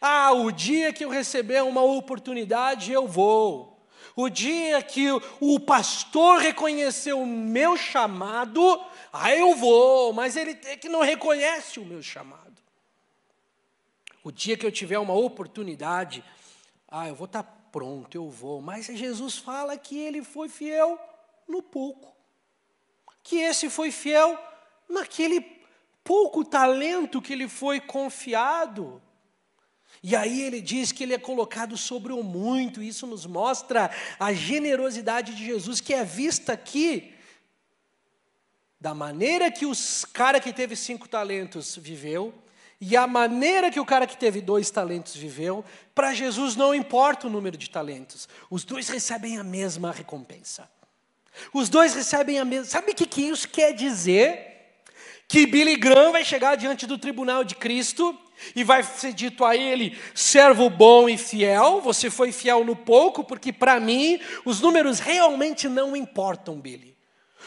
Ah, o dia que eu receber uma oportunidade, eu vou. O dia que o pastor reconhecer o meu chamado, ah, eu vou, mas ele é que não reconhece o meu chamado. O dia que eu tiver uma oportunidade, ah, eu vou estar pronto, eu vou. Mas Jesus fala que ele foi fiel no pouco. Que esse foi fiel naquele pouco talento que lhe foi confiado. E aí ele diz que ele é colocado sobre o muito, isso nos mostra a generosidade de Jesus, que é vista aqui da maneira que os cara que teve cinco talentos viveu, e a maneira que o cara que teve dois talentos viveu, para Jesus não importa o número de talentos, os dois recebem a mesma recompensa. Os dois recebem a mesma. Sabe o que, isso quer dizer? Que Billy Graham vai chegar diante do tribunal de Cristo e vai ser dito a ele: servo bom e fiel, você foi fiel no pouco, porque para mim os números realmente não importam, Billy.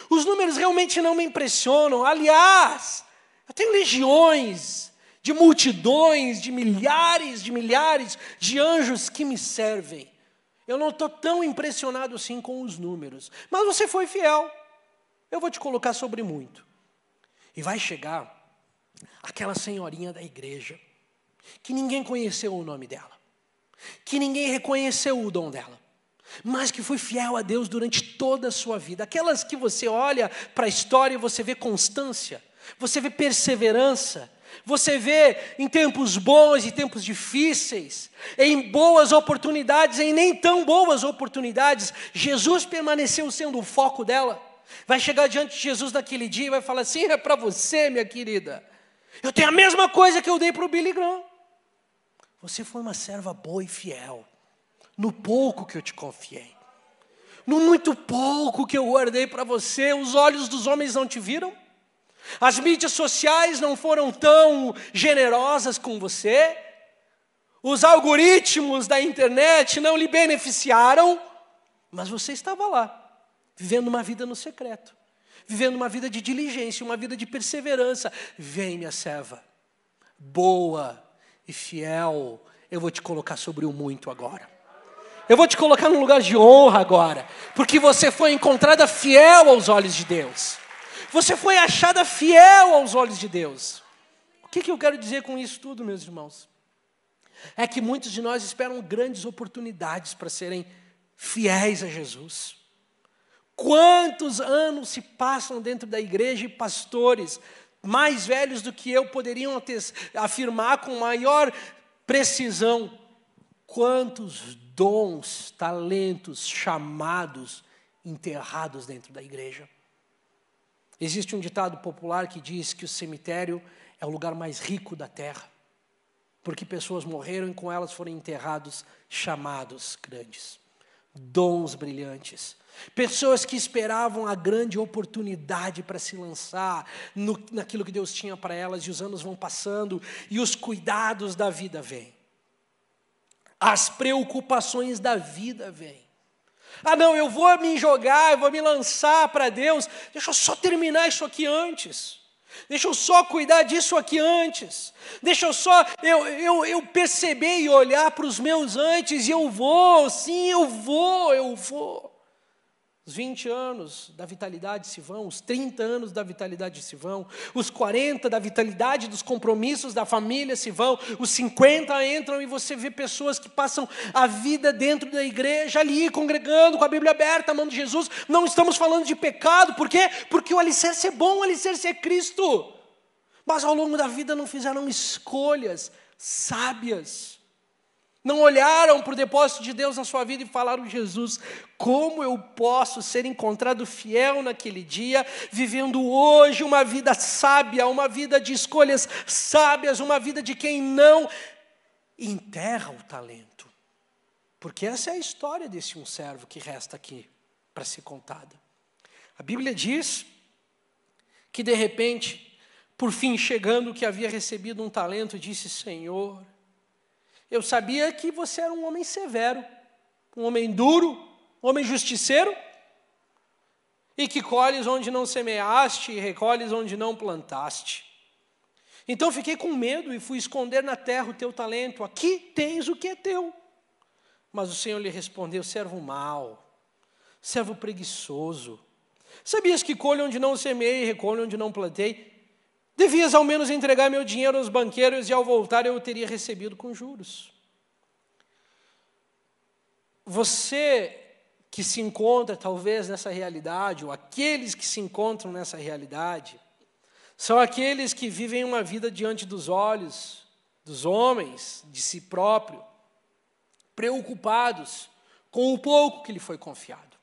Os números realmente não me impressionam. Aliás, eu tenho legiões de multidões, de milhares, de milhares de anjos que me servem. Eu não estou tão impressionado assim com os números. Mas você foi fiel. Eu vou te colocar sobre muito. E vai chegar aquela senhorinha da igreja, que ninguém conheceu o nome dela, que ninguém reconheceu o dom dela, mas que foi fiel a Deus durante toda a sua vida. Aquelas que você olha para a história e você vê constância, você vê perseverança, você vê em tempos bons e tempos difíceis, em boas oportunidades, em nem tão boas oportunidades, Jesus permaneceu sendo o foco dela. Vai chegar diante de Jesus naquele dia e vai falar assim: é para você, minha querida. Eu tenho a mesma coisa que eu dei para o Billy Graham. Você foi uma serva boa e fiel, no pouco que eu te confiei, no muito pouco que eu guardei para você, os olhos dos homens não te viram, as mídias sociais não foram tão generosas com você, os algoritmos da internet não lhe beneficiaram, mas você estava lá, vivendo uma vida no secreto, vivendo uma vida de diligência, uma vida de perseverança. Vem, minha serva, boa e fiel, eu vou te colocar sobre o muito agora. Eu vou te colocar num lugar de honra agora, porque você foi encontrada fiel aos olhos de Deus. Você foi achada fiel aos olhos de Deus. O que, que eu quero dizer com isso tudo, meus irmãos? É que muitos de nós esperam grandes oportunidades para serem fiéis a Jesus. Quantos anos se passam dentro da igreja e pastores mais velhos do que eu poderiam afirmar com maior precisão quantos dons, talentos, chamados enterrados dentro da igreja. Existe um ditado popular que diz que o cemitério é o lugar mais rico da terra, porque pessoas morreram e com elas foram enterrados chamados grandes, dons brilhantes, pessoas que esperavam a grande oportunidade para se lançar no, naquilo que Deus tinha para elas, e os anos vão passando e os cuidados da vida vêm, as preocupações da vida vêm. Ah, não, eu vou me jogar, eu vou me lançar para Deus. Deixa eu só terminar isso aqui antes. Deixa eu só cuidar disso aqui antes. Deixa eu só eu, eu, eu perceber e olhar para os meus antes e eu vou, sim, eu vou, eu vou. Os 20 anos da vitalidade se vão, os 30 anos da vitalidade se vão, os 40 da vitalidade dos compromissos da família se vão, os 50 entram e você vê pessoas que passam a vida dentro da igreja, ali, congregando, com a Bíblia aberta, a mão de Jesus. Não estamos falando de pecado, por quê? Porque o alicerce é bom, o alicerce é Cristo. Mas ao longo da vida não fizeram escolhas sábias não olharam para o depósito de Deus na sua vida e falaram: Jesus, como eu posso ser encontrado fiel naquele dia, vivendo hoje uma vida sábia, uma vida de escolhas sábias, uma vida de quem não enterra o talento. Porque essa é a história desse um servo que resta aqui para ser contada. A Bíblia diz que de repente, por fim chegando que havia recebido um talento, disse: Senhor, eu sabia que você era um homem severo, um homem duro, um homem justiceiro, e que colhes onde não semeaste e recolhes onde não plantaste. Então fiquei com medo e fui esconder na terra o teu talento. Aqui tens o que é teu. Mas o Senhor lhe respondeu: servo mau, servo preguiçoso. Sabias que colho onde não semeei e recolho onde não plantei? Devias ao menos entregar meu dinheiro aos banqueiros e ao voltar eu o teria recebido com juros. Você que se encontra talvez nessa realidade, ou aqueles que se encontram nessa realidade, são aqueles que vivem uma vida diante dos olhos dos homens, de si próprio, preocupados com o pouco que lhe foi confiado.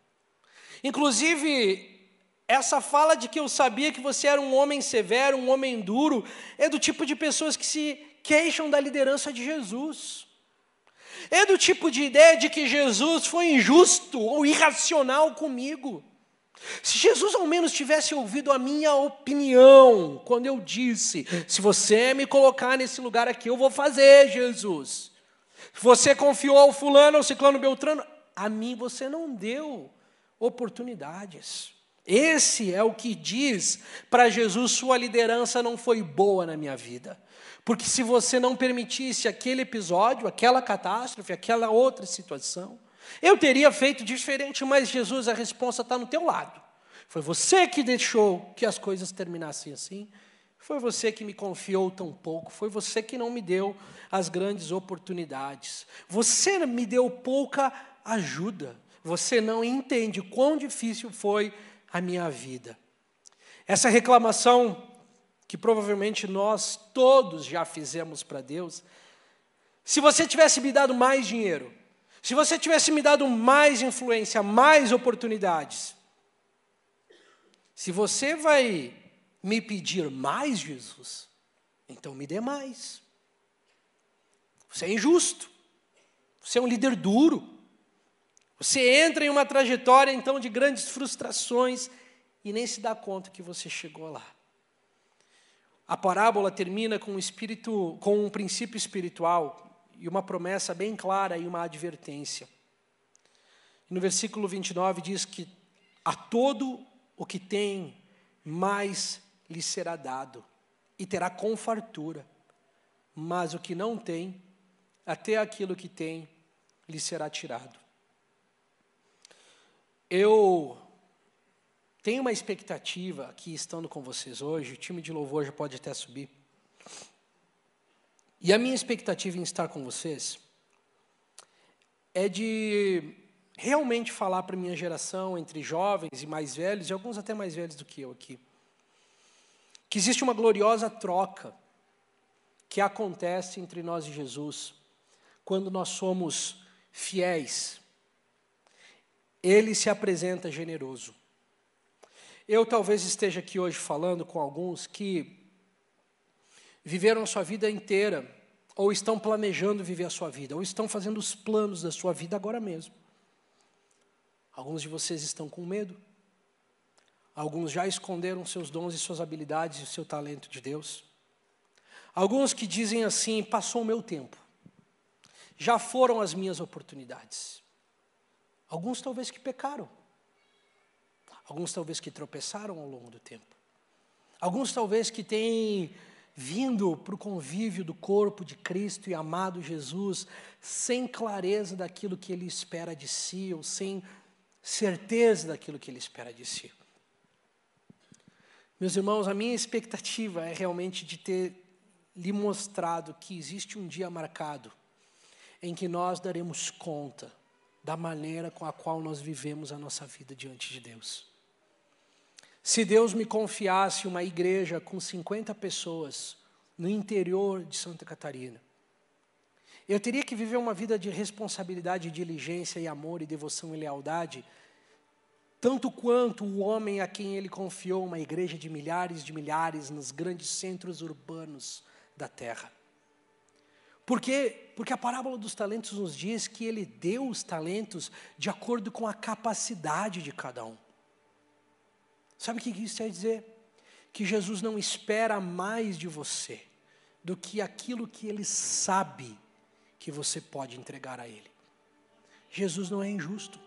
Inclusive, essa fala de que eu sabia que você era um homem severo, um homem duro, é do tipo de pessoas que se queixam da liderança de Jesus. É do tipo de ideia de que Jesus foi injusto ou irracional comigo. Se Jesus ao menos tivesse ouvido a minha opinião, quando eu disse: se você me colocar nesse lugar aqui, eu vou fazer, Jesus. Você confiou ao fulano, ao ciclano Beltrano, a mim você não deu oportunidades. Esse é o que diz para Jesus: sua liderança não foi boa na minha vida. Porque se você não permitisse aquele episódio, aquela catástrofe, aquela outra situação, eu teria feito diferente, mas Jesus, a resposta está no teu lado. Foi você que deixou que as coisas terminassem assim. Foi você que me confiou tão pouco. Foi você que não me deu as grandes oportunidades. Você me deu pouca ajuda. Você não entende quão difícil foi a minha vida. Essa reclamação que provavelmente nós todos já fizemos para Deus. Se você tivesse me dado mais dinheiro, se você tivesse me dado mais influência, mais oportunidades, se você vai me pedir mais, Jesus, então me dê mais. Você é injusto. Você é um líder duro. Você entra em uma trajetória então de grandes frustrações e nem se dá conta que você chegou lá. A parábola termina com um espírito, com um princípio espiritual e uma promessa bem clara e uma advertência. No versículo 29 diz que a todo o que tem mais lhe será dado e terá com fartura, mas o que não tem, até aquilo que tem lhe será tirado. Eu tenho uma expectativa aqui, estando com vocês hoje, o time de louvor já pode até subir. E a minha expectativa em estar com vocês é de realmente falar para a minha geração, entre jovens e mais velhos, e alguns até mais velhos do que eu aqui, que existe uma gloriosa troca que acontece entre nós e Jesus quando nós somos fiéis. Ele se apresenta generoso. Eu talvez esteja aqui hoje falando com alguns que viveram a sua vida inteira, ou estão planejando viver a sua vida, ou estão fazendo os planos da sua vida agora mesmo. Alguns de vocês estão com medo, alguns já esconderam seus dons e suas habilidades e o seu talento de Deus. Alguns que dizem assim: passou o meu tempo, já foram as minhas oportunidades. Alguns talvez que pecaram, Alguns talvez que tropeçaram ao longo do tempo. Alguns talvez que têm vindo para o convívio do corpo de Cristo e amado Jesus sem clareza daquilo que ele espera de si, ou sem certeza daquilo que ele espera de si. Meus irmãos, a minha expectativa é realmente de ter lhe mostrado que existe um dia marcado em que nós daremos conta da maneira com a qual nós vivemos a nossa vida diante de Deus. Se Deus me confiasse uma igreja com 50 pessoas no interior de Santa Catarina, eu teria que viver uma vida de responsabilidade, diligência e amor e devoção e lealdade, tanto quanto o homem a quem ele confiou uma igreja de milhares de milhares nos grandes centros urbanos da terra. Por quê? Porque a parábola dos talentos nos diz que ele deu os talentos de acordo com a capacidade de cada um. Sabe o que isso quer dizer? que Jesus não espera mais de você do que aquilo que ele sabe que você pode entregar a ele. Jesus não é injusto.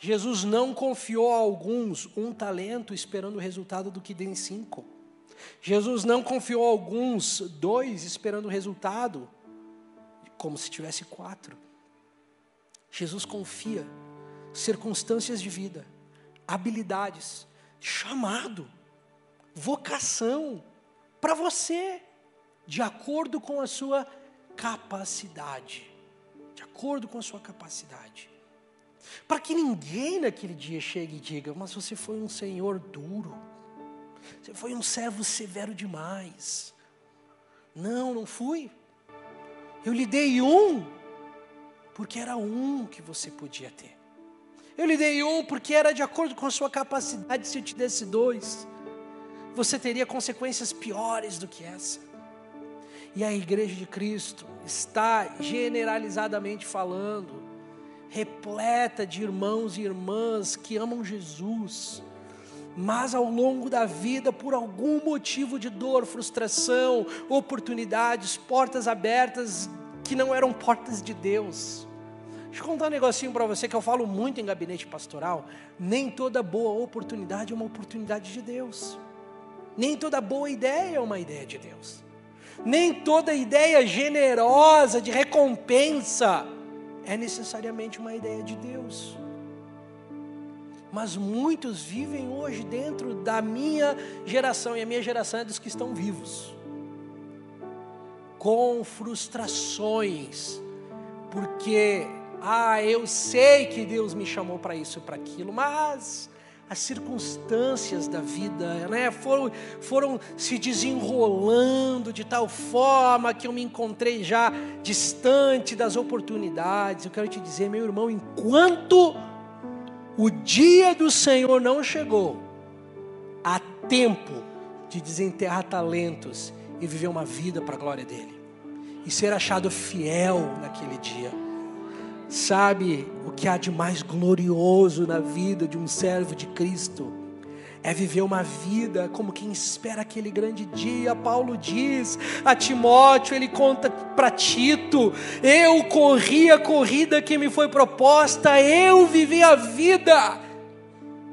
Jesus não confiou a alguns um talento esperando o resultado do que dê cinco. Jesus não confiou a alguns dois esperando o resultado como se tivesse quatro. Jesus confia circunstâncias de vida, habilidades, chamado, vocação para você, de acordo com a sua capacidade. De acordo com a sua capacidade. Para que ninguém naquele dia chegue e diga: Mas você foi um senhor duro, você foi um servo severo demais. Não, não fui. Eu lhe dei um, porque era um que você podia ter. Eu lhe dei um porque era de acordo com a sua capacidade. Se eu te desse dois, você teria consequências piores do que essa. E a igreja de Cristo está generalizadamente falando, repleta de irmãos e irmãs que amam Jesus, mas ao longo da vida, por algum motivo de dor, frustração, oportunidades, portas abertas que não eram portas de Deus, Deixa eu contar um negocinho para você que eu falo muito em gabinete pastoral. Nem toda boa oportunidade é uma oportunidade de Deus. Nem toda boa ideia é uma ideia de Deus. Nem toda ideia generosa de recompensa é necessariamente uma ideia de Deus. Mas muitos vivem hoje dentro da minha geração, e a minha geração é dos que estão vivos, com frustrações, porque ah, eu sei que Deus me chamou para isso e para aquilo, mas as circunstâncias da vida né, foram, foram se desenrolando de tal forma que eu me encontrei já distante das oportunidades. Eu quero te dizer, meu irmão, enquanto o dia do Senhor não chegou, há tempo de desenterrar talentos e viver uma vida para a glória dele, e ser achado fiel naquele dia. Sabe o que há de mais glorioso na vida de um servo de Cristo? É viver uma vida como quem espera aquele grande dia. Paulo diz a Timóteo, ele conta para Tito: Eu corri a corrida que me foi proposta, eu vivi a vida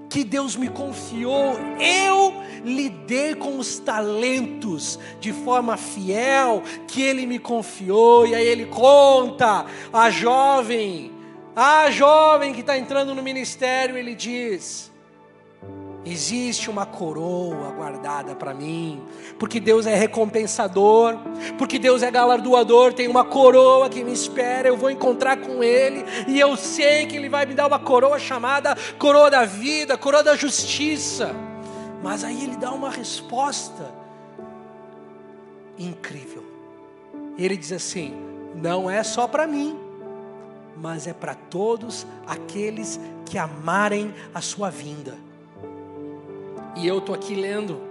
que Deus me confiou, eu lidei com os talentos de forma fiel que Ele me confiou. E aí ele conta a jovem, a jovem que está entrando no ministério, ele diz: Existe uma coroa guardada para mim, porque Deus é recompensador, porque Deus é galardoador. Tem uma coroa que me espera, eu vou encontrar com Ele, e eu sei que Ele vai me dar uma coroa chamada coroa da vida, coroa da justiça. Mas aí Ele dá uma resposta incrível. Ele diz assim: não é só para mim, mas é para todos aqueles que amarem a Sua vinda. E eu estou aqui lendo,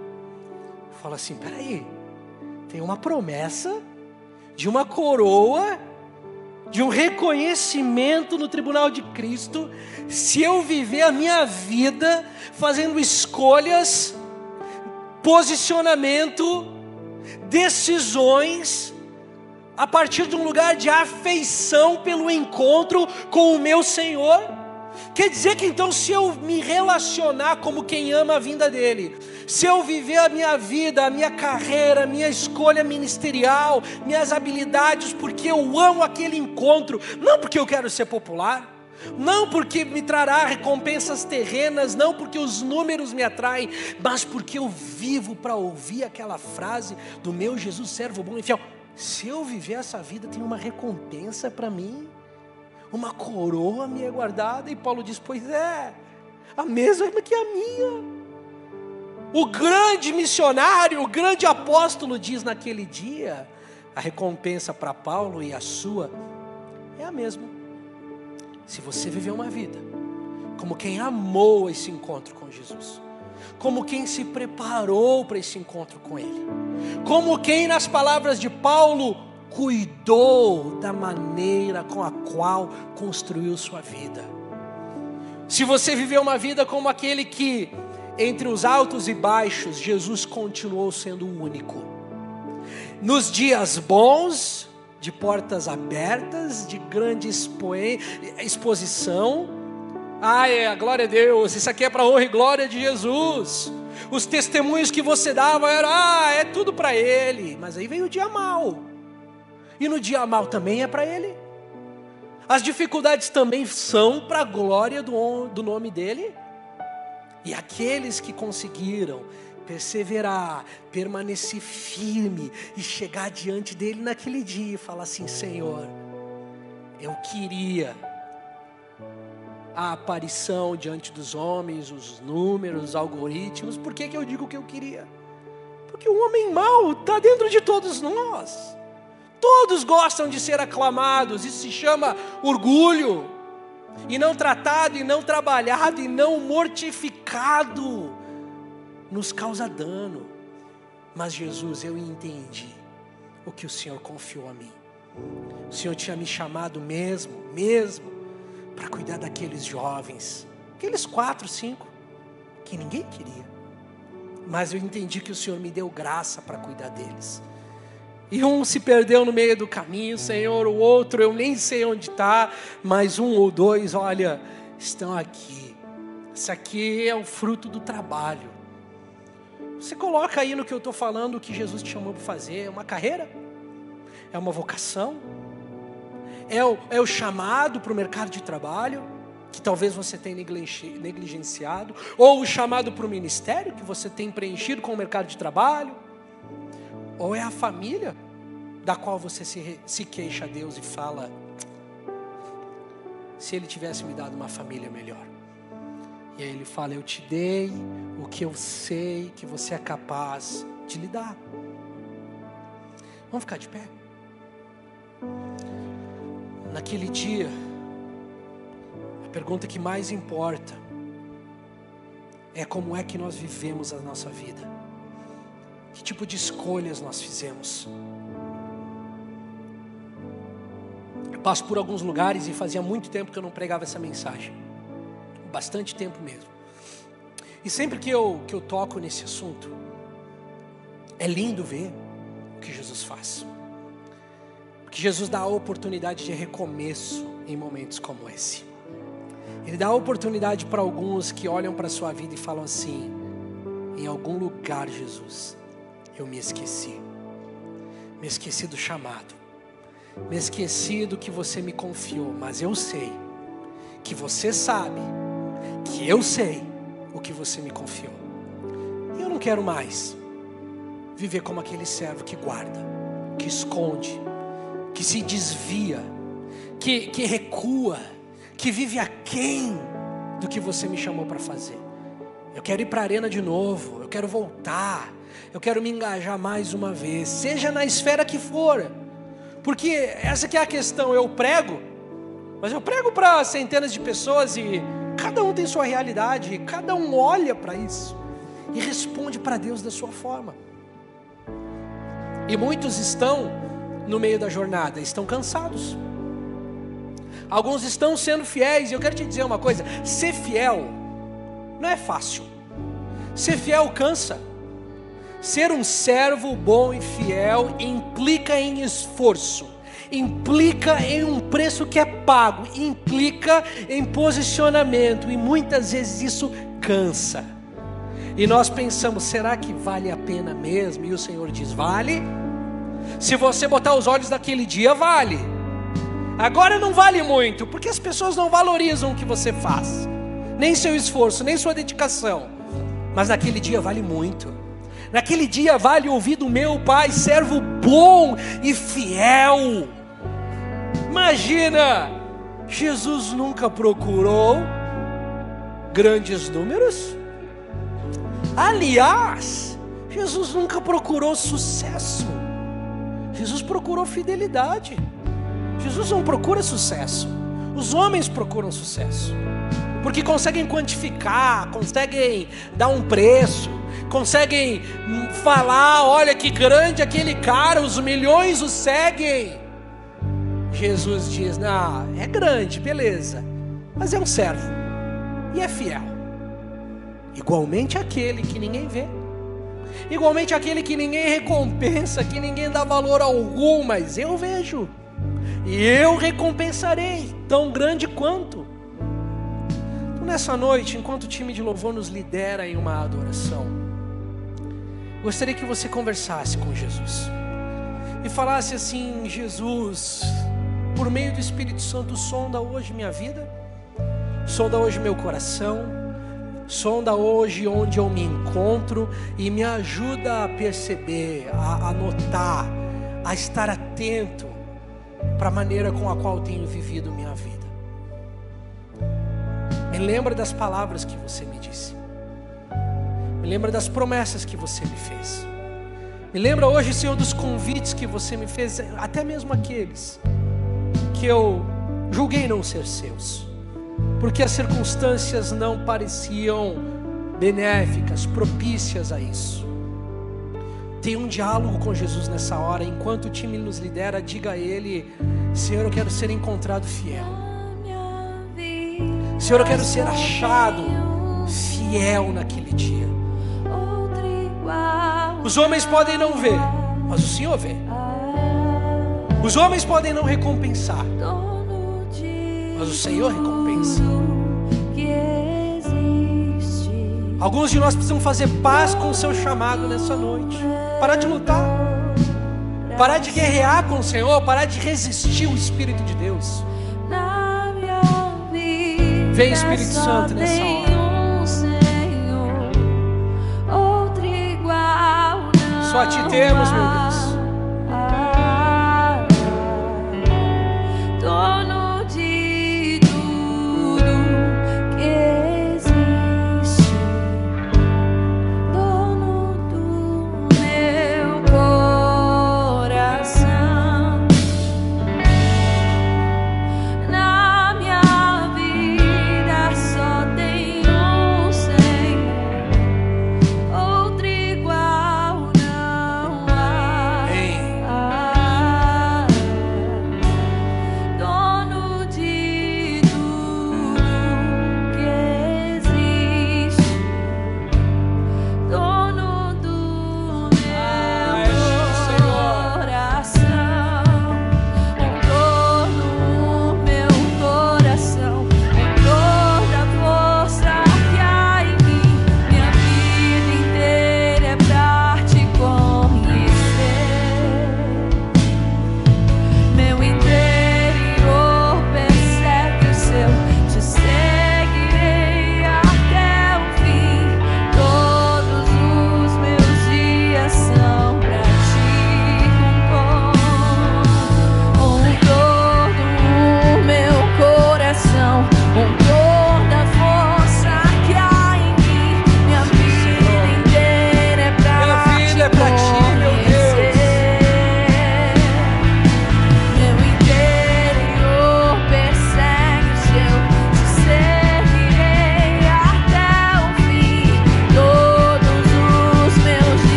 falo assim: peraí, tem uma promessa de uma coroa, de um reconhecimento no tribunal de Cristo, se eu viver a minha vida fazendo escolhas, posicionamento, decisões, a partir de um lugar de afeição pelo encontro com o meu Senhor. Quer dizer que então, se eu me relacionar como quem ama a vinda dele, se eu viver a minha vida, a minha carreira, a minha escolha ministerial, minhas habilidades, porque eu amo aquele encontro, não porque eu quero ser popular, não porque me trará recompensas terrenas, não porque os números me atraem, mas porque eu vivo para ouvir aquela frase do meu Jesus, servo bom e fiel. Se eu viver essa vida, tem uma recompensa para mim uma coroa me é guardada. E Paulo diz: Pois é, a mesma que a minha. O grande missionário, o grande apóstolo diz naquele dia: a recompensa para Paulo e a sua é a mesma. Se você viver uma vida como quem amou esse encontro com Jesus, como quem se preparou para esse encontro com Ele, como quem, nas palavras de Paulo, cuidou da maneira com a qual construiu sua vida. Se você viveu uma vida como aquele que entre os altos e baixos, Jesus continuou sendo o único. Nos dias bons, de portas abertas, de grande exposição. Ai, é, glória a Deus, isso aqui é para honra e glória de Jesus. Os testemunhos que você dava eram, ah, é tudo para Ele. Mas aí veio o dia mal. E no dia mal também é para Ele. As dificuldades também são para a glória do, do nome dEle. E aqueles que conseguiram perseverar, permanecer firme e chegar diante dele naquele dia e falar assim: Senhor, eu queria a aparição diante dos homens, os números, os algoritmos. Por que, que eu digo que eu queria? Porque o homem mau está dentro de todos nós. Todos gostam de ser aclamados, isso se chama orgulho. E não tratado, e não trabalhado, e não mortificado, nos causa dano. Mas Jesus, eu entendi o que o Senhor confiou a mim. O Senhor tinha me chamado mesmo, mesmo, para cuidar daqueles jovens, aqueles quatro, cinco, que ninguém queria. Mas eu entendi que o Senhor me deu graça para cuidar deles. E um se perdeu no meio do caminho, Senhor, o outro eu nem sei onde está, mas um ou dois, olha, estão aqui. Isso aqui é o fruto do trabalho. Você coloca aí no que eu estou falando o que Jesus te chamou para fazer: é uma carreira, é uma vocação, é o, é o chamado para o mercado de trabalho, que talvez você tenha negligenciado, ou o chamado para o ministério, que você tem preenchido com o mercado de trabalho? Ou é a família da qual você se, se queixa a Deus e fala: se Ele tivesse me dado uma família melhor. E aí ele fala: Eu te dei o que eu sei que você é capaz de lhe dar. Vamos ficar de pé? Naquele dia, a pergunta que mais importa é como é que nós vivemos a nossa vida. Que tipo de escolhas nós fizemos? Passo por alguns lugares e fazia muito tempo que eu não pregava essa mensagem. Bastante tempo mesmo. E sempre que eu, que eu toco nesse assunto, é lindo ver o que Jesus faz. Porque Jesus dá a oportunidade de recomeço em momentos como esse. Ele dá a oportunidade para alguns que olham para a sua vida e falam assim: em algum lugar, Jesus, eu me esqueci. Me esqueci do chamado. Me esqueci do que você me confiou, mas eu sei que você sabe que eu sei o que você me confiou. E eu não quero mais viver como aquele servo que guarda, que esconde, que se desvia, que, que recua, que vive aquém do que você me chamou para fazer. Eu quero ir para a arena de novo, eu quero voltar, eu quero me engajar mais uma vez, seja na esfera que for, porque essa que é a questão. Eu prego, mas eu prego para centenas de pessoas e cada um tem sua realidade, cada um olha para isso e responde para Deus da sua forma. E muitos estão no meio da jornada, estão cansados. Alguns estão sendo fiéis, e eu quero te dizer uma coisa: ser fiel não é fácil. Ser fiel cansa. Ser um servo bom e fiel implica em esforço, implica em um preço que é pago, implica em posicionamento e muitas vezes isso cansa. E nós pensamos, será que vale a pena mesmo? E o Senhor diz: vale. Se você botar os olhos naquele dia, vale. Agora não vale muito, porque as pessoas não valorizam o que você faz, nem seu esforço, nem sua dedicação. Mas naquele dia vale muito. Naquele dia vale ouvir do meu Pai, servo bom e fiel. Imagina, Jesus nunca procurou grandes números. Aliás, Jesus nunca procurou sucesso. Jesus procurou fidelidade. Jesus não procura sucesso. Os homens procuram sucesso. Porque conseguem quantificar, conseguem dar um preço, conseguem falar: olha que grande aquele cara, os milhões o seguem. Jesus diz: não, é grande, beleza, mas é um servo e é fiel. igualmente aquele que ninguém vê, igualmente aquele que ninguém recompensa, que ninguém dá valor algum, mas eu vejo, e eu recompensarei, tão grande quanto. Então, nessa noite, enquanto o time de louvor nos lidera em uma adoração, gostaria que você conversasse com Jesus e falasse assim: Jesus, por meio do Espírito Santo, sonda hoje minha vida, sonda hoje meu coração, sonda hoje onde eu me encontro e me ajuda a perceber, a, a notar, a estar atento para a maneira com a qual tenho vivido minha vida. Me lembra das palavras que você me disse. Me lembra das promessas que você me fez. Me lembra hoje, Senhor, dos convites que você me fez, até mesmo aqueles que eu julguei não ser seus, porque as circunstâncias não pareciam benéficas, propícias a isso. Tenha um diálogo com Jesus nessa hora, enquanto o time nos lidera, diga a Ele: Senhor, eu quero ser encontrado fiel. Senhor, eu quero ser achado fiel naquele dia. Os homens podem não ver, mas o Senhor vê. Os homens podem não recompensar, mas o Senhor recompensa. Alguns de nós precisam fazer paz com o seu chamado nessa noite. Parar de lutar. Parar de guerrear com o Senhor. Parar de resistir o Espírito de Deus. Vem Espírito Santo nessa hora. Só ti temos, meu Deus.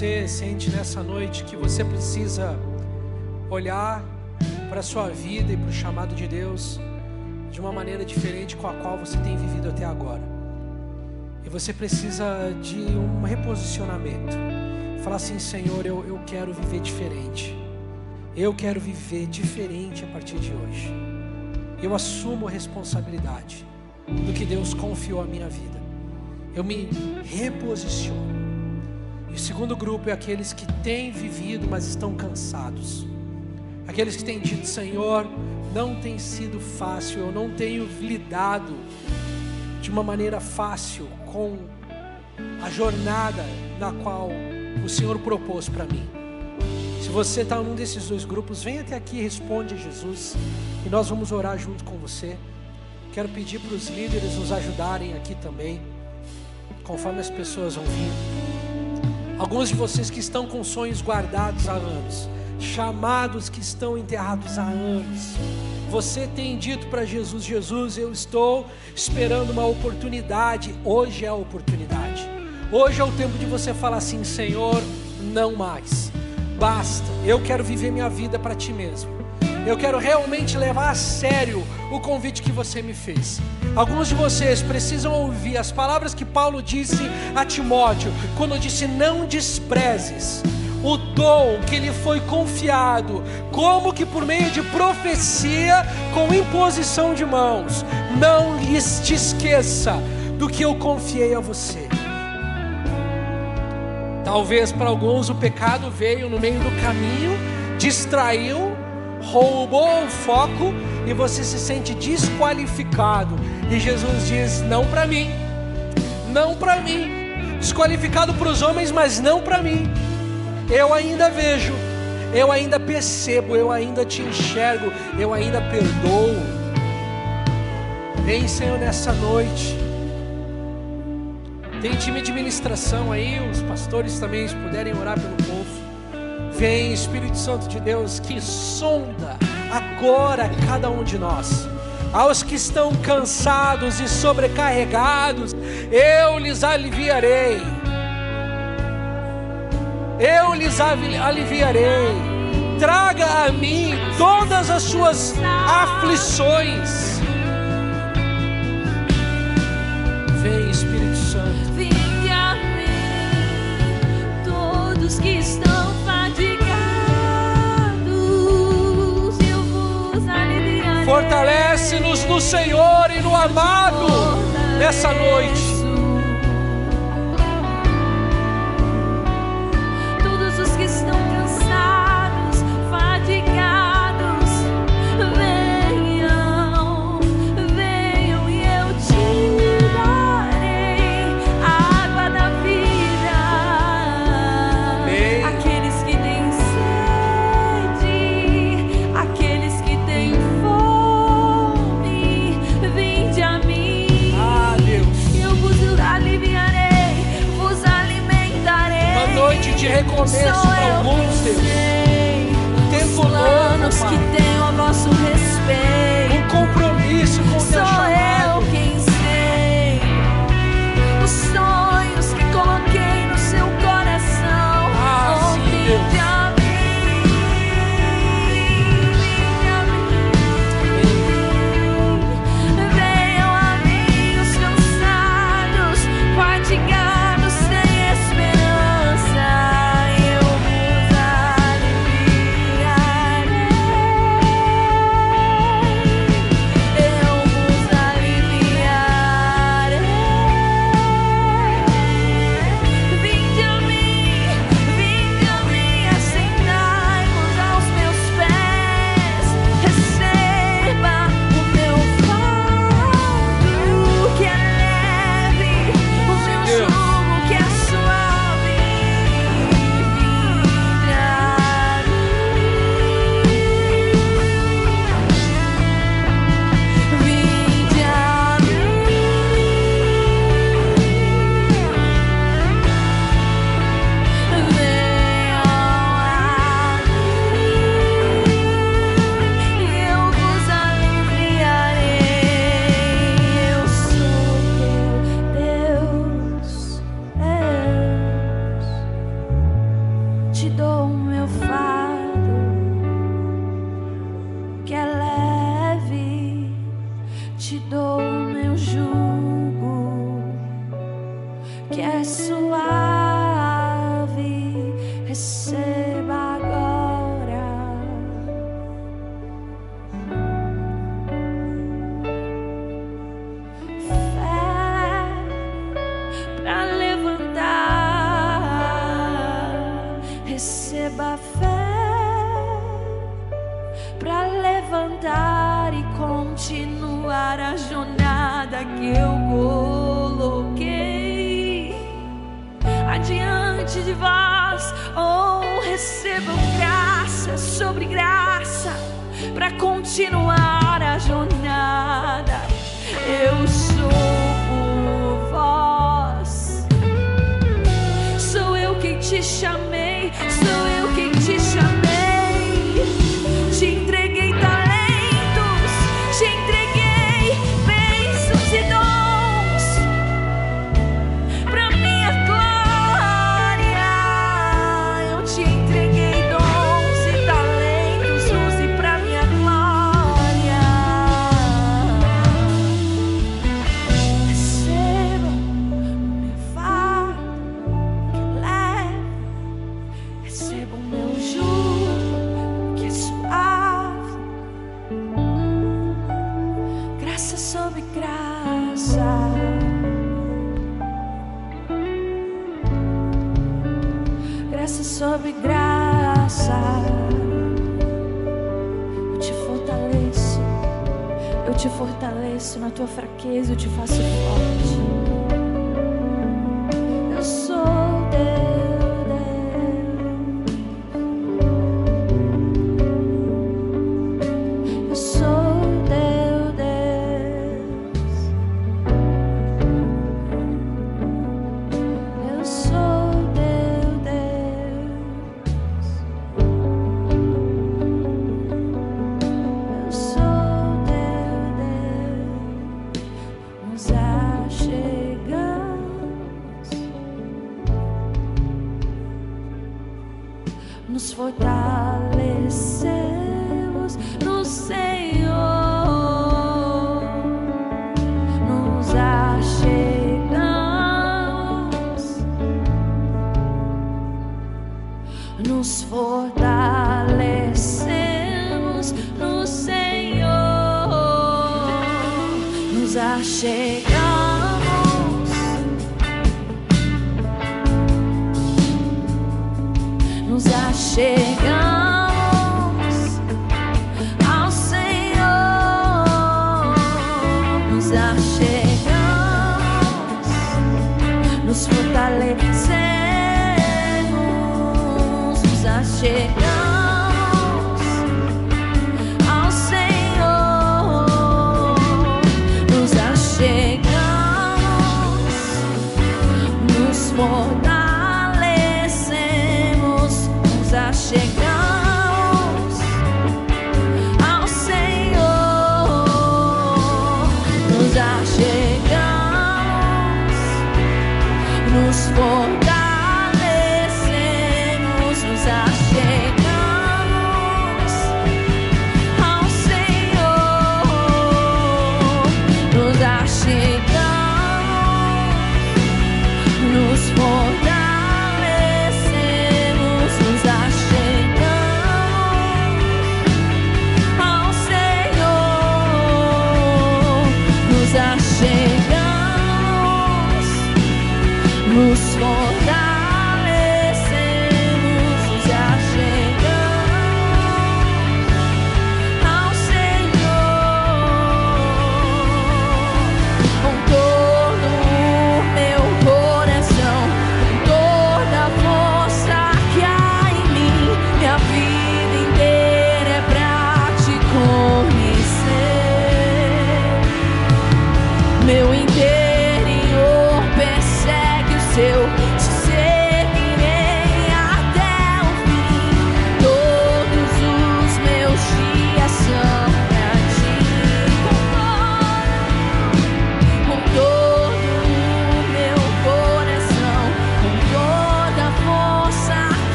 Você sente nessa noite que você precisa olhar para a sua vida e para o chamado de Deus de uma maneira diferente com a qual você tem vivido até agora. E você precisa de um reposicionamento. Falar assim, Senhor, eu, eu quero viver diferente. Eu quero viver diferente a partir de hoje. Eu assumo a responsabilidade do que Deus confiou à minha vida. Eu me reposiciono. E o segundo grupo é aqueles que têm vivido, mas estão cansados. Aqueles que têm dito, Senhor, não tem sido fácil, eu não tenho lidado de uma maneira fácil com a jornada na qual o Senhor propôs para mim. Se você está num desses dois grupos, vem até aqui e responde a Jesus, e nós vamos orar junto com você. Quero pedir para os líderes nos ajudarem aqui também, conforme as pessoas vão vir. Alguns de vocês que estão com sonhos guardados há anos, chamados que estão enterrados há anos. Você tem dito para Jesus: Jesus, eu estou esperando uma oportunidade. Hoje é a oportunidade. Hoje é o tempo de você falar assim: Senhor, não mais. Basta. Eu quero viver minha vida para Ti mesmo. Eu quero realmente levar a sério o convite que você me fez. Alguns de vocês precisam ouvir as palavras que Paulo disse a Timóteo, quando disse: Não desprezes o dom que lhe foi confiado, como que por meio de profecia com imposição de mãos. Não lhes te esqueça do que eu confiei a você. Talvez para alguns o pecado veio no meio do caminho, distraiu, roubou o foco e você se sente desqualificado. E Jesus diz: Não para mim, não para mim. Desqualificado para os homens, mas não para mim eu ainda vejo, eu ainda percebo, eu ainda te enxergo, eu ainda perdoo. Vem, Senhor, nessa noite. Tem time de ministração aí, os pastores também, se puderem orar pelo povo. Vem, Espírito Santo de Deus, que sonda agora cada um de nós. Aos que estão cansados e sobrecarregados, eu lhes aliviarei eu lhes aliviarei. Traga a mim todas as suas aflições. Vem, Espírito Santo. Vinde a mim, todos que estão Fortalece-nos no Senhor e no amado nessa noite. Recomeço para alguns, Deus. Um tempo novo, que tenho a vosso respeito. Nos fortalecemos no Senhor. Nos achegamos. Nos achegamos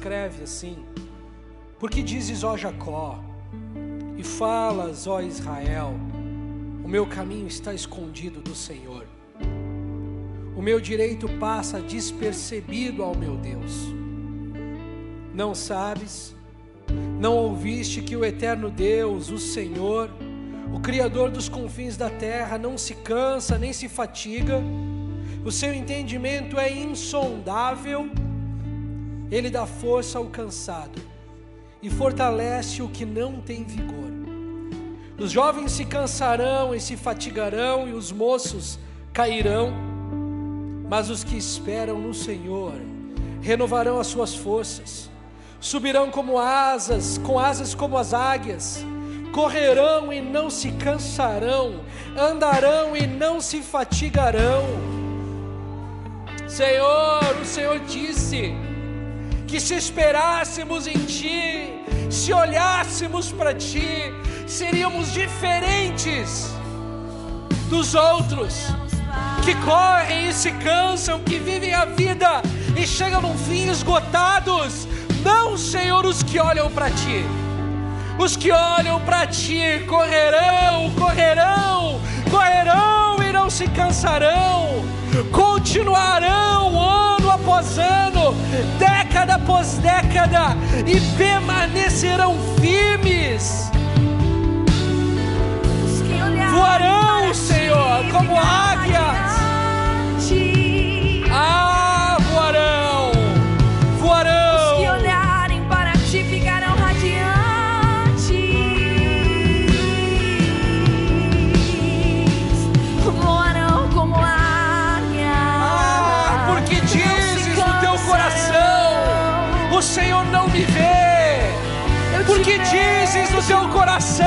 escreve assim: Porque dizes, ó Jacó, e falas, ó Israel, o meu caminho está escondido do Senhor, o meu direito passa despercebido ao meu Deus. Não sabes, não ouviste que o eterno Deus, o Senhor, o Criador dos confins da terra, não se cansa nem se fatiga, o seu entendimento é insondável, ele dá força ao cansado e fortalece o que não tem vigor. Os jovens se cansarão e se fatigarão, e os moços cairão, mas os que esperam no Senhor renovarão as suas forças, subirão como asas, com asas como as águias, correrão e não se cansarão, andarão e não se fatigarão. Senhor, o Senhor disse que se esperássemos em Ti, se olhássemos para Ti, seríamos diferentes dos outros que correm e se cansam, que vivem a vida e chegam no fim esgotados. Não, Senhor, os que olham para Ti. Os que olham para Ti correrão, correrão, correrão e não se cansarão, continuarão ano após ano, década após década e permanecerão firmes. Voarão, Senhor, como águias. Teu coração,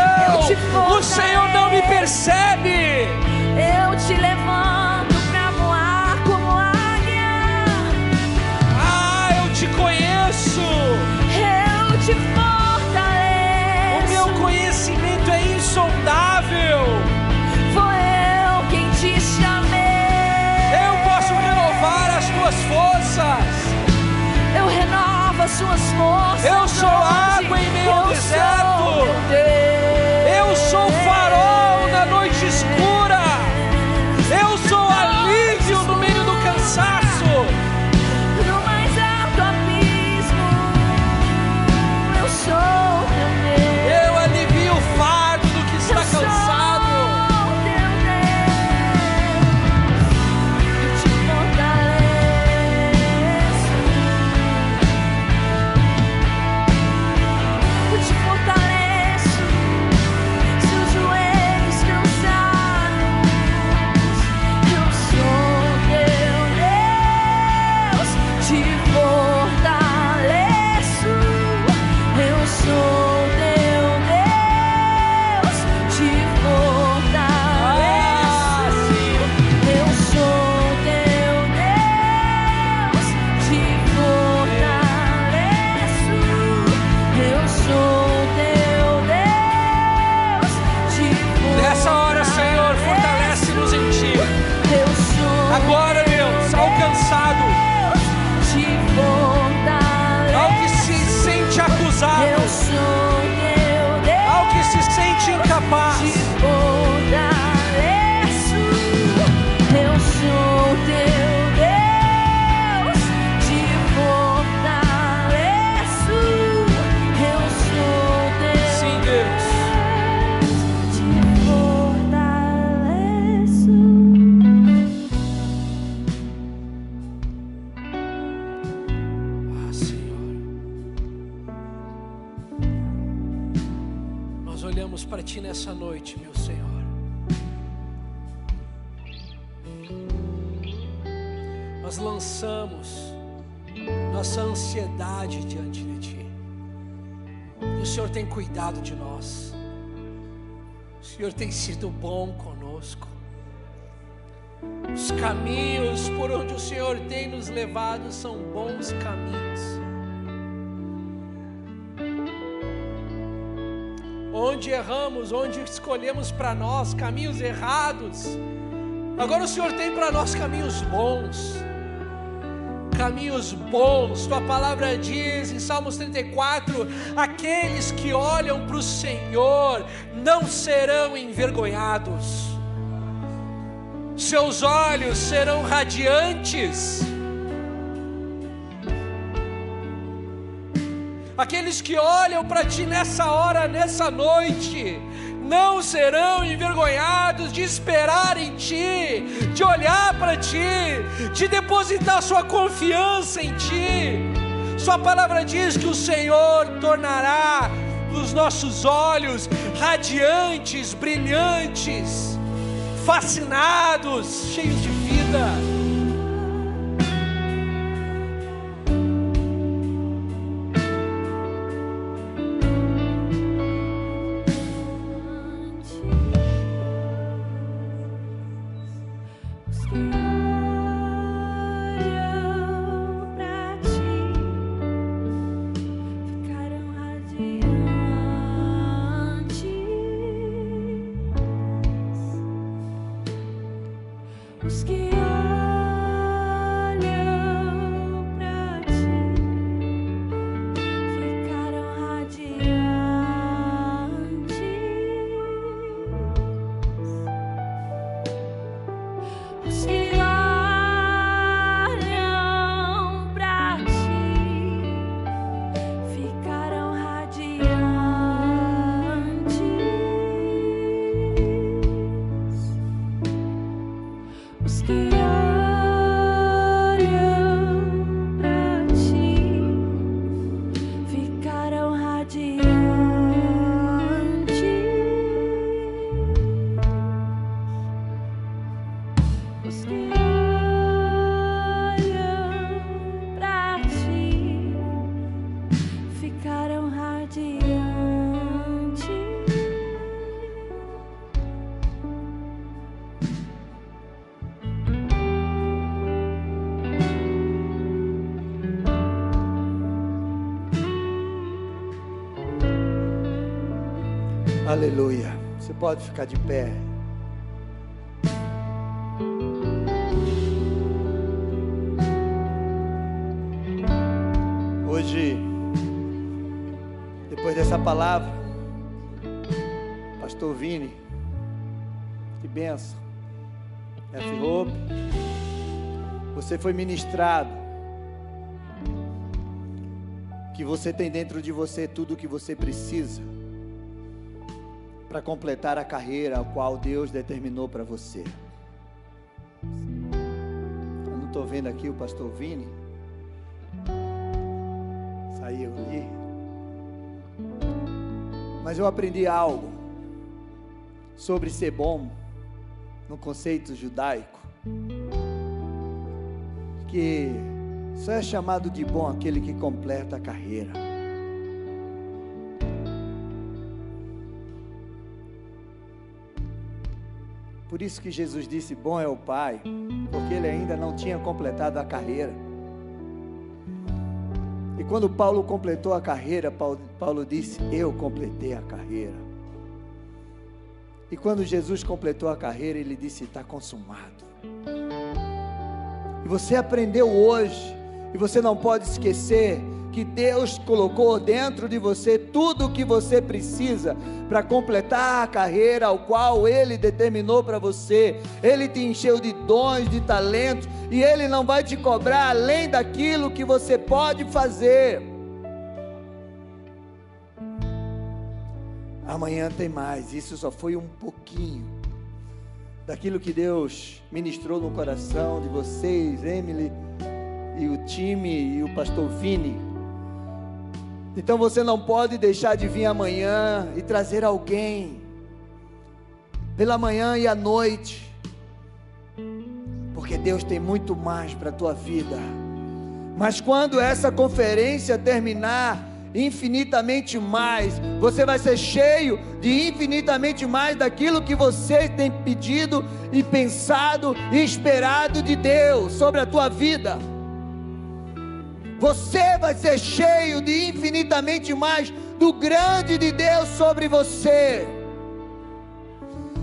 o Senhor não me percebe. Eu te levanto pra voar como águia. Ah, eu te conheço. Eu te O fortaleço. meu conhecimento é insondável. Foi eu quem te chamei. Eu posso renovar as tuas forças. Eu renovo as suas forças. Eu tem cuidado de nós. O Senhor tem sido bom conosco. Os caminhos por onde o Senhor tem nos levado são bons caminhos. Onde erramos, onde escolhemos para nós caminhos errados, agora o Senhor tem para nós caminhos bons caminhos bons. Tua palavra diz em Salmos 34: aqueles que olham para o Senhor não serão envergonhados, seus olhos serão radiantes. Aqueles que olham para ti nessa hora, nessa noite, não serão envergonhados de esperar em Ti, de olhar para Ti, de depositar sua confiança em Ti. Sua palavra diz que o Senhor tornará os nossos olhos radiantes, brilhantes, fascinados, cheios de Aleluia. Você pode ficar de pé. Hoje, depois dessa palavra, Pastor Vini, que benção. F. Hope, você foi ministrado. Que você tem dentro de você tudo o que você precisa para completar a carreira a qual Deus determinou para você. Eu não estou vendo aqui o pastor Vini. Saiu ali. Mas eu aprendi algo sobre ser bom no conceito judaico. Que só é chamado de bom aquele que completa a carreira. Por isso que Jesus disse: Bom é o Pai, porque ele ainda não tinha completado a carreira. E quando Paulo completou a carreira, Paulo, disse: Eu completei a carreira. E quando Jesus completou a carreira, ele disse: Está consumado. E você aprendeu hoje, e você não pode esquecer que Deus colocou dentro de você tudo o que você precisa para completar a carreira ao qual Ele determinou para você. Ele te encheu de dons, de talentos, e Ele não vai te cobrar além daquilo que você pode fazer. Amanhã tem mais, isso só foi um pouquinho daquilo que Deus ministrou no coração de vocês, Emily e o time e o pastor Vini. Então você não pode deixar de vir amanhã e trazer alguém pela manhã e à noite, porque Deus tem muito mais para a tua vida. Mas quando essa conferência terminar, infinitamente mais, você vai ser cheio de infinitamente mais daquilo que você tem pedido e pensado e esperado de Deus sobre a tua vida. Você vai ser cheio de infinitamente mais do grande de Deus sobre você.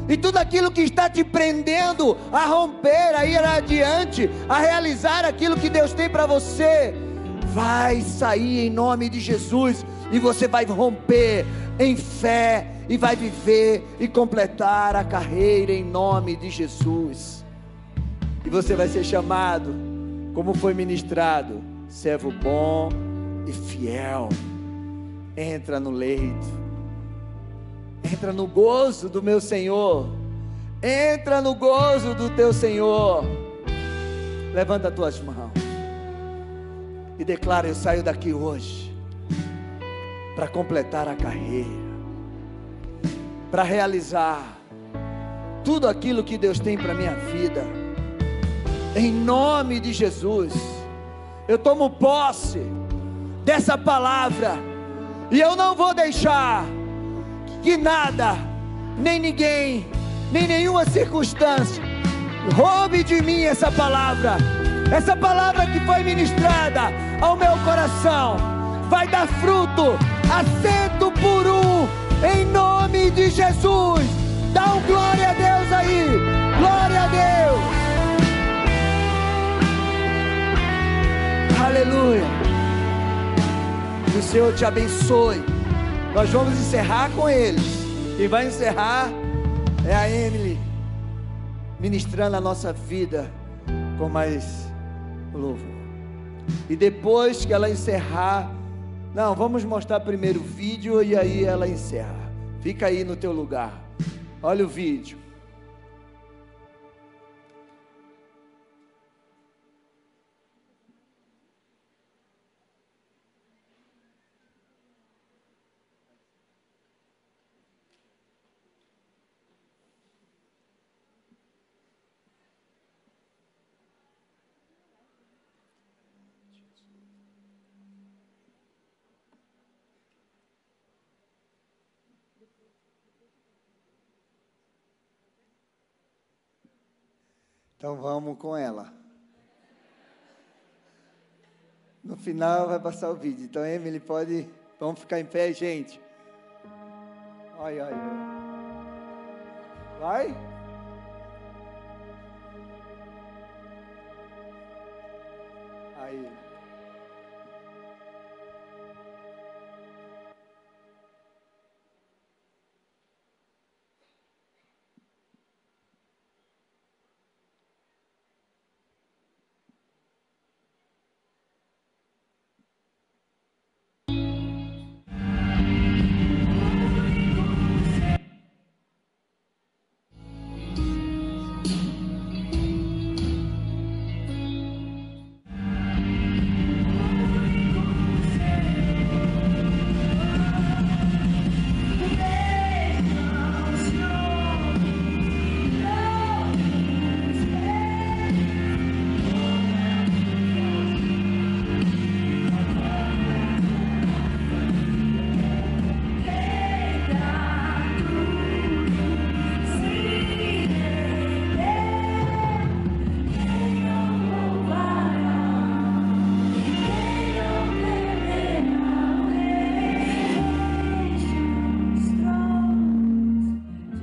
E tudo aquilo que está te prendendo a romper, a ir adiante, a realizar aquilo que Deus tem para você, vai sair em nome de Jesus e você vai romper em fé e vai viver e completar a carreira em nome de Jesus. E você vai ser chamado, como foi ministrado, servo bom e fiel. Entra no leito Entra no gozo do meu Senhor. Entra no gozo do teu Senhor. Levanta as tuas mãos. E declara: Eu saio daqui hoje para completar a carreira, para realizar tudo aquilo que Deus tem para minha vida. Em nome de Jesus, eu tomo posse dessa palavra e eu não vou deixar que nada, nem ninguém, nem nenhuma circunstância roube de mim essa palavra. Essa palavra que foi ministrada ao meu coração vai dar fruto, acento por um, em nome de Jesus. Dá um glória a Deus aí, glória a Deus. Aleluia. Que o Senhor te abençoe. Nós vamos encerrar com eles. Quem vai encerrar é a Emily, ministrando a nossa vida com mais louvor. E depois que ela encerrar, não, vamos mostrar primeiro o vídeo e aí ela encerra. Fica aí no teu lugar. Olha o vídeo. Então vamos com ela. No final vai passar o vídeo. Então, Emily, pode. Vamos ficar em pé, gente. Ai, ai, ai. Vai?